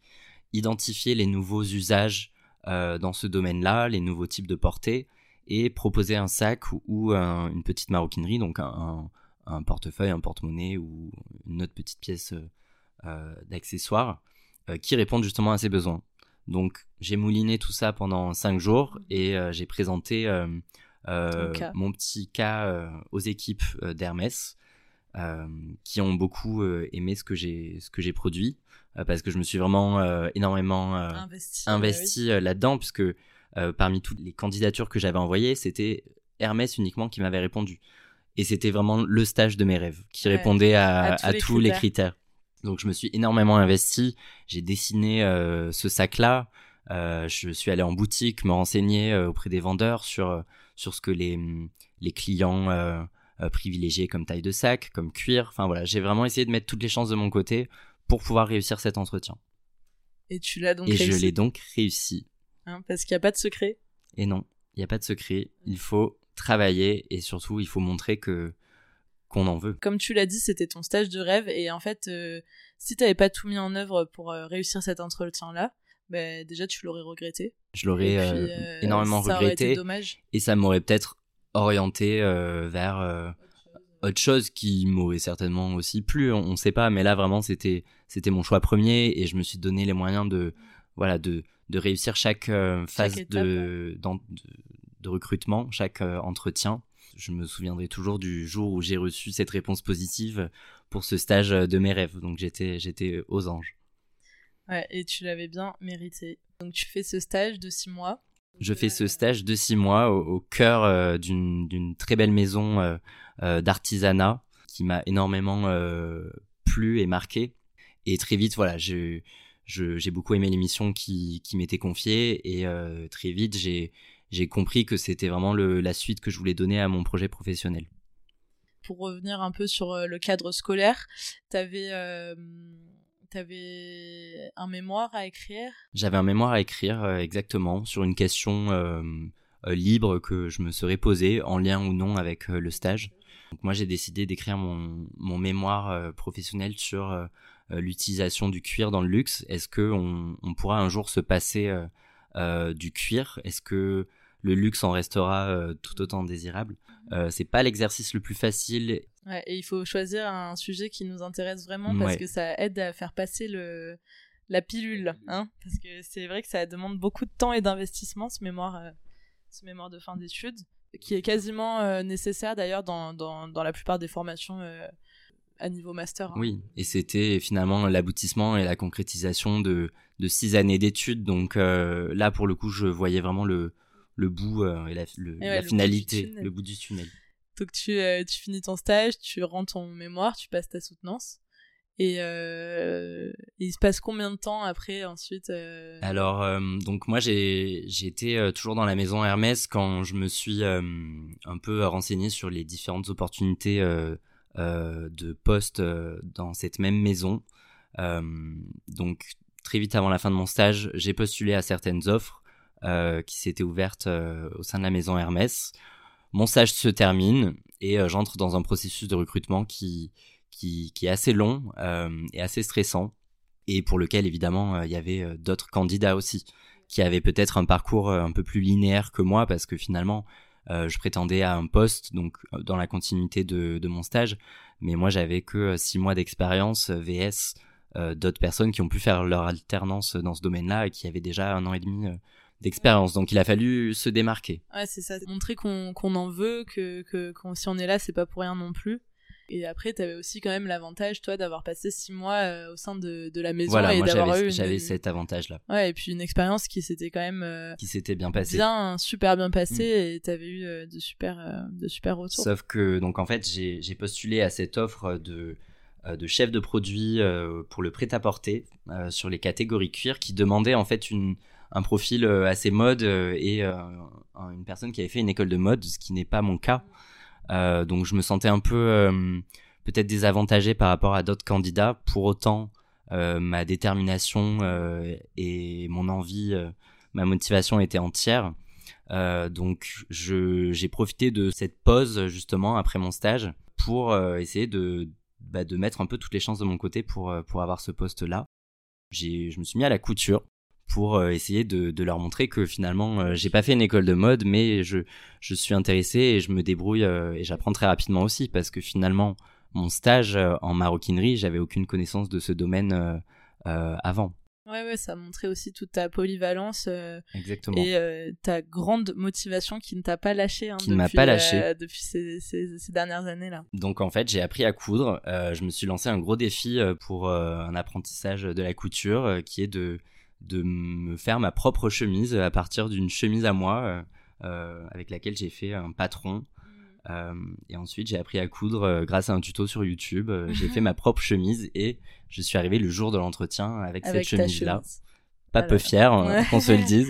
identifier les nouveaux usages euh, dans ce domaine-là, les nouveaux types de portées, et proposer un sac ou, une petite maroquinerie, donc un, portefeuille, un porte-monnaie ou une autre petite pièce euh, d'accessoires qui répondent justement à ces besoins. Donc j'ai mouliné tout ça pendant cinq jours et j'ai présenté mon petit cas aux équipes d'Hermès euh, qui ont beaucoup euh, aimé ce que j'ai ce que j'ai produit euh, parce que je me suis vraiment énormément investi, là-dedans puisque parmi toutes les candidatures que j'avais envoyées, c'était Hermès uniquement qui m'avait répondu. Et c'était vraiment le stage de mes rêves qui répondait à, tous, les, critères. Donc je me suis énormément investi. J'ai dessiné ce sac-là. je suis allé en boutique me renseigner auprès des vendeurs sur, sur ce que les, les clients euh, privilégié comme taille de sac, comme cuir. Enfin voilà, j'ai vraiment essayé de mettre toutes les chances de mon côté pour pouvoir réussir cet entretien. Et tu l'as donc Et réussi. je l'ai donc réussi. Hein, parce qu'il n'y a pas de secret? Et non, il n'y a pas de secret. Il faut travailler et surtout il faut montrer que qu'on en veut. Comme tu l'as dit, c'était ton stage de rêve et en fait, euh, si tu n'avais pas tout mis en œuvre pour euh, réussir cet entretien-là, ben déjà tu l'aurais regretté. Je l'aurais énormément ça regretté. Aurait été dommage. Et ça m'aurait peut-être orienté euh, vers euh, autre chose qui m'aurait certainement aussi plu, on, ne sait pas, mais là vraiment c'était c'était mon choix premier et je me suis donné les moyens de voilà de, de réussir chaque euh, phase de, de, recrutement, chaque entretien. Je me souviendrai toujours du jour où j'ai reçu cette réponse positive pour ce stage de mes rêves. Donc j'étais j'étais aux anges. Ouais, et tu l'avais bien mérité. Donc tu fais ce stage de six mois. Je fais ce stage de six mois au, cœur euh, d'une très belle maison euh, euh, d'artisanat qui m'a énormément plu et marqué. Et très vite, voilà, j'ai beaucoup aimé l'émission qui, qui m'était confiée et très vite, j'ai compris que c'était vraiment le, la suite que je voulais donner à mon projet professionnel. Pour revenir un peu sur le cadre scolaire, tu avais T'avais un mémoire à écrire? J'avais un mémoire à écrire, euh, exactement, sur une question euh, euh, libre que je me serais posée, en lien ou non avec le stage. Donc moi, j'ai décidé d'écrire mon, mon, mémoire professionnel sur l'utilisation du cuir dans le luxe. Est-ce que on, on, pourra un jour se passer du cuir Est-ce que le luxe en restera tout autant désirable? C'est pas l'exercice le plus facile. Ouais, et il faut choisir un sujet qui nous intéresse vraiment parce que ça aide à faire passer le la pilule, hein Parce que c'est vrai que ça demande beaucoup de temps et d'investissement ce mémoire, euh, ce mémoire de fin d'études, qui est quasiment euh, nécessaire d'ailleurs dans, dans, dans, la plupart des formations euh, à niveau master. Hein. Oui, et c'était finalement l'aboutissement et la concrétisation de, de six années d'études. Donc là, pour le coup, je voyais vraiment le, le bout et la, la finalité, le bout du tunnel. Donc tu, euh, tu finis ton stage, tu rends ton mémoire, tu passes ta soutenance. Et euh, il se passe combien de temps après ensuite euh? Alors donc moi été toujours dans la maison Hermès quand je me suis un peu renseigné sur les différentes opportunités de poste dans cette même maison. donc très vite avant la fin de mon stage, j'ai postulé à certaines offres qui s'étaient ouvertes au sein de la maison Hermès mon stage se termine et euh, j'entre dans un processus de recrutement qui, qui, est assez long euh, et assez stressant et pour lequel évidemment euh, il y avait d'autres candidats aussi qui avaient peut-être un parcours un peu plus linéaire que moi parce que finalement je prétendais à un poste donc dans la continuité de, de mon stage mais moi j'avais que six mois d'expérience VS d'autres personnes qui ont pu faire leur alternance dans ce domaine-là et qui avaient déjà un an et demi d'expérience. Donc il a fallu se démarquer. Ouais, c'est ça. Montrer qu'on en veut, que, que si on est là, c'est pas pour rien non plus. Et après, tu avais aussi quand même l'avantage, toi, d'avoir passé six mois euh, au sein de, de la maison Voilà, et d'avoir eu j'avais une... cet avantage-là, Ouais, et puis une expérience qui s'était quand même euh, qui s'était bien passé. bien, super bien passée et t'avais eu euh, de super, de super retours. Sauf que, donc en fait, j'ai postulé à cette offre de, de chef de produit pour le prêt-à-porter sur les catégories cuir qui demandait en fait une, un profil assez mode et un- une personne qui avait fait une école de mode, ce qui n'est pas mon cas. Donc je me sentais un peu euh, peut-être désavantagé par rapport à d'autres candidats. Pour autant, euh, ma détermination euh, et mon envie, euh, ma motivation étaient entières. Euh, donc j'ai profité de cette pause justement après mon stage pour euh, essayer de bah, de mettre un peu toutes les chances de mon côté pour euh, pour avoir ce poste là. J'ai je me suis mis à la couture pour euh, essayer de, de leur montrer que finalement euh, j'ai pas fait une école de mode mais je je suis intéressé et je me débrouille euh, et j'apprends très rapidement aussi parce que finalement mon stage en maroquinerie j'avais aucune connaissance de ce domaine avant Ouais, ouais, ça montrait aussi toute ta polyvalence euh, exactement et euh, ta grande motivation qui ne t'a pas lâché hein, Qui ne m'a pas lâché. euh, depuis ces, ces, ces dernières années là. Donc en fait, j'ai appris à coudre. Je me suis lancé un gros défi pour un apprentissage de la couture, qui est de de me faire ma propre chemise à partir d'une chemise à moi, euh, euh, avec laquelle j'ai fait un patron. Euh, et ensuite, j'ai appris à coudre euh, grâce à un tuto sur YouTube. Euh, j'ai fait ma propre chemise et je suis arrivé le jour de l'entretien avec, Avec cette chemise-là. chemise. Pas Ah peu fier, hein, Ouais. qu'on se le dise,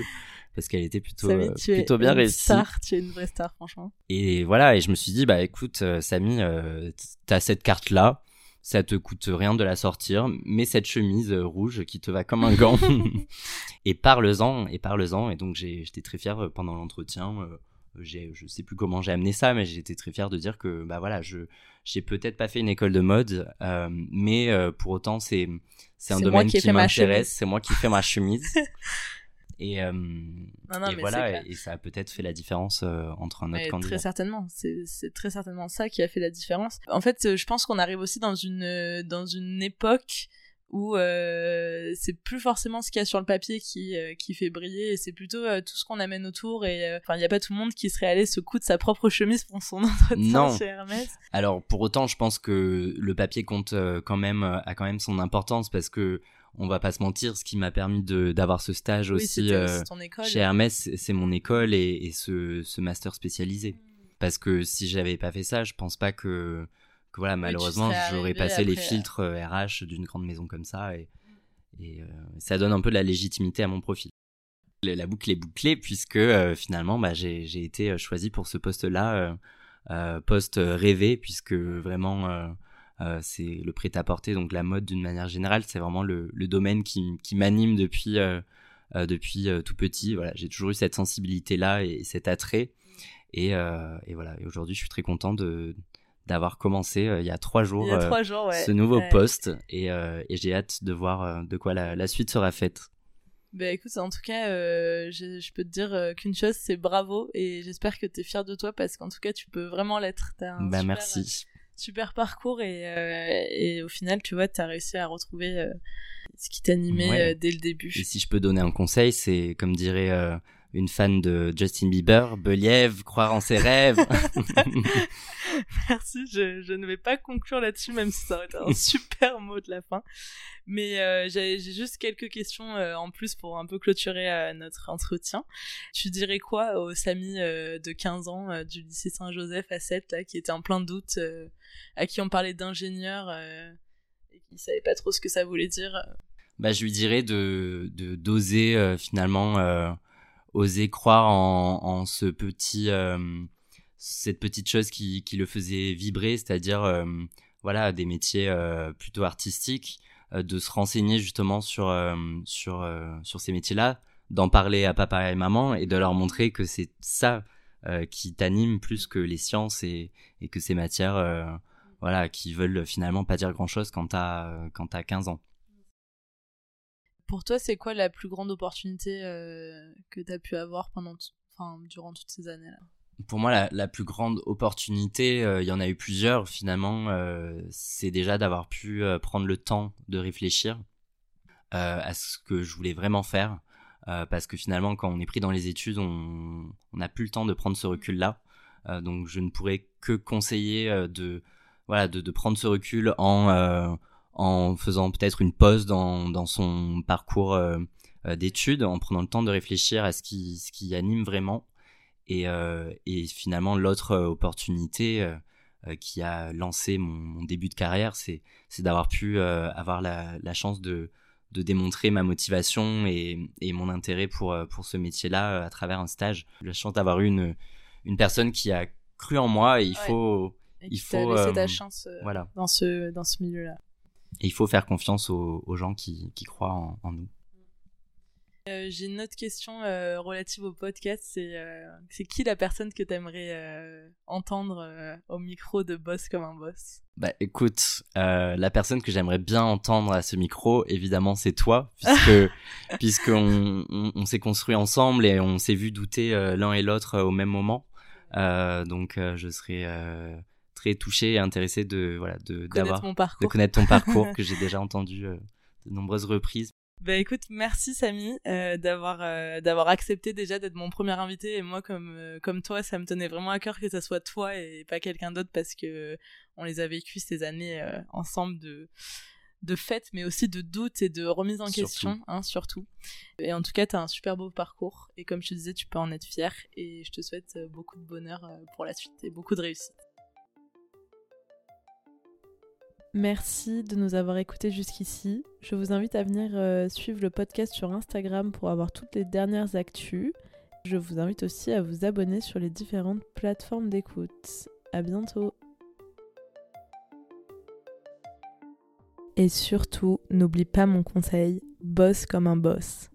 parce qu'elle était plutôt, Samy, euh, tu es plutôt bien une réussie. star, tu es une vraie star franchement. Et voilà, et je me suis dit, bah écoute, euh, Samy, euh, t'as cette carte-là, ça te coûte rien de la sortir, mais cette chemise euh, rouge qui te va comme un gant. et parle-en, et parle-en. Et donc j'étais très fier euh, pendant l'entretien. euh, j'ai, je sais plus comment j'ai amené ça, mais j'étais très fier de dire que bah voilà, je j'ai peut-être pas fait une école de mode, euh, mais euh, pour autant c'est c'est un C'est domaine qui m'intéresse, c'est moi qui fais ma chemise. et euh, Non, non, et mais voilà, et, et ça a peut-être fait la différence euh, entre un autre candidat. très certainement, c'est très certainement ça qui a fait la différence. En fait, euh, je pense qu'on arrive aussi dans une dans une époque où euh, c'est plus forcément ce qu'il y a sur le papier qui euh, qui fait briller, et c'est plutôt euh, tout ce qu'on amène autour. Et enfin, il n'y a pas tout le monde qui serait allé se coudre sa propre chemise pour son entretien Non. chez Hermès. Alors pour autant, je pense que le papier compte quand même a quand même son importance parce que on va pas se mentir, ce qui m'a permis de d'avoir ce stage Oui, aussi euh, école. chez Hermès, c'est- mon école et, et ce, ce master spécialisé. Parce que si j'avais pas fait ça, je pense pas que, que voilà, malheureusement, j'aurais passé les après, euh. filtres euh, RH d'une grande maison comme ça et, et euh, ça donne un peu de la légitimité à mon profil. La boucle est bouclée puisque euh, finalement, bah, j'ai été euh, choisi pour ce poste-là, euh, euh, poste rêvé puisque vraiment. Euh, c'est le prêt-à-porter, donc la mode d'une manière générale, c'est vraiment le, le domaine qui, qui m'anime depuis, euh, euh, depuis tout petit. Voilà, j'ai toujours eu cette sensibilité-là et cet attrait. Et, et voilà, et aujourd'hui, je suis très content de d'avoir commencé euh, il y a trois jours Il y a trois jours, ouais. ce nouveau Ouais. poste et, et j'ai hâte de voir de quoi la, la suite sera faite. Bah écoute, en tout cas, euh, je, je peux te dire euh, qu'une chose, c'est bravo et j'espère que tu es fier de toi parce qu'en tout cas, tu peux vraiment l'être. Bah super, merci. Super parcours et, euh, et au final, tu vois, tu as réussi à retrouver euh, ce qui t'animait Ouais. euh, dès le début. Et si je peux donner un conseil, c'est comme dirait une fan de Justin Bieber, Beliève, croire en ses rêves. Merci, je, je ne vais pas conclure là-dessus, même si ça aurait été un super mot de la fin. Mais euh, j'ai juste quelques questions euh, en plus pour un peu clôturer euh, notre entretien. Tu dirais quoi au Samy de 15 ans du lycée Saint-Joseph à 7, là, qui était en plein doute, à qui on parlait d'ingénieur et qui savait pas trop ce que ça voulait dire? Bah, je lui dirais de d'oser finalement oser croire en, ce petit euh, cette petite chose qui, qui le faisait vibrer c'est-à-dire euh, voilà des métiers euh, plutôt artistiques de se renseigner justement sur sur sur ces métiers-là d'en parler à papa et maman et de leur montrer que c'est ça qui t'anime plus que les sciences et, et que ces matières voilà qui veulent finalement pas dire grand-chose quand t'as quand t'as 15 ans Pour toi, c'est quoi la plus grande opportunité euh, que tu as pu avoir pendant, durant toutes ces années-là? Pour moi, la, plus grande opportunité, euh, il y en a eu plusieurs finalement, euh, c'est déjà d'avoir pu prendre le temps de réfléchir à ce que je voulais vraiment faire. Parce que finalement, quand on est pris dans les études, on n'a plus le temps de prendre ce recul-là. Donc, je ne pourrais que conseiller de, voilà, de, prendre ce recul en en faisant peut-être une pause dans, dans son parcours d'études, en prenant le temps de réfléchir à ce qui, ce qui anime vraiment. Et, et finalement, l'autre opportunité qui a lancé mon, mon, début de carrière, c'est d'avoir pu avoir la, la chance de, de démontrer ma motivation et, et mon intérêt pour, euh, pour ce métier-là euh, à travers un stage. La chance d'avoir eu une, une personne qui a cru en moi et il faut... Et il faut laissé ta chance euh, voilà. dans ce, dans ce milieu-là. Et il faut faire confiance aux, aux gens qui, qui croient en, en nous. Euh, j'ai une autre question euh, relative au podcast. C'est euh, c'est qui la personne que tu aimerais entendre au micro de Boss comme un boss? Bah écoute, la personne que j'aimerais bien entendre à ce micro, évidemment, c'est toi, puisque puisqu'on on, on s'est construit ensemble et on s'est vu douter l'un et l'autre au même moment. donc je serais très touché et intéressé de voilà de d'avoir de connaître ton parcours que j'ai déjà entendu de nombreuses reprises bah écoute, merci Samy euh, d'avoir euh, d'avoir accepté déjà d'être mon premier invité et moi comme euh, comme toi, ça me tenait vraiment à cœur que ça soit toi et pas quelqu'un d'autre parce que on les a vécu ces années euh, ensemble de de fêtes mais aussi de doutes et de remise en Surtout. question hein, surtout. Et en tout cas, tu as un super beau parcours et comme je te disais, tu peux en être fier et je te souhaite beaucoup de bonheur pour la suite et beaucoup de réussite. Merci de nous avoir écoutés jusqu'ici. Je vous invite à venir euh, suivre le podcast sur Instagram pour avoir toutes les dernières actus. Je vous invite aussi à vous abonner sur les différentes plateformes d'écoute. À bientôt. Et surtout, n'oublie pas mon conseil, bosse comme un boss.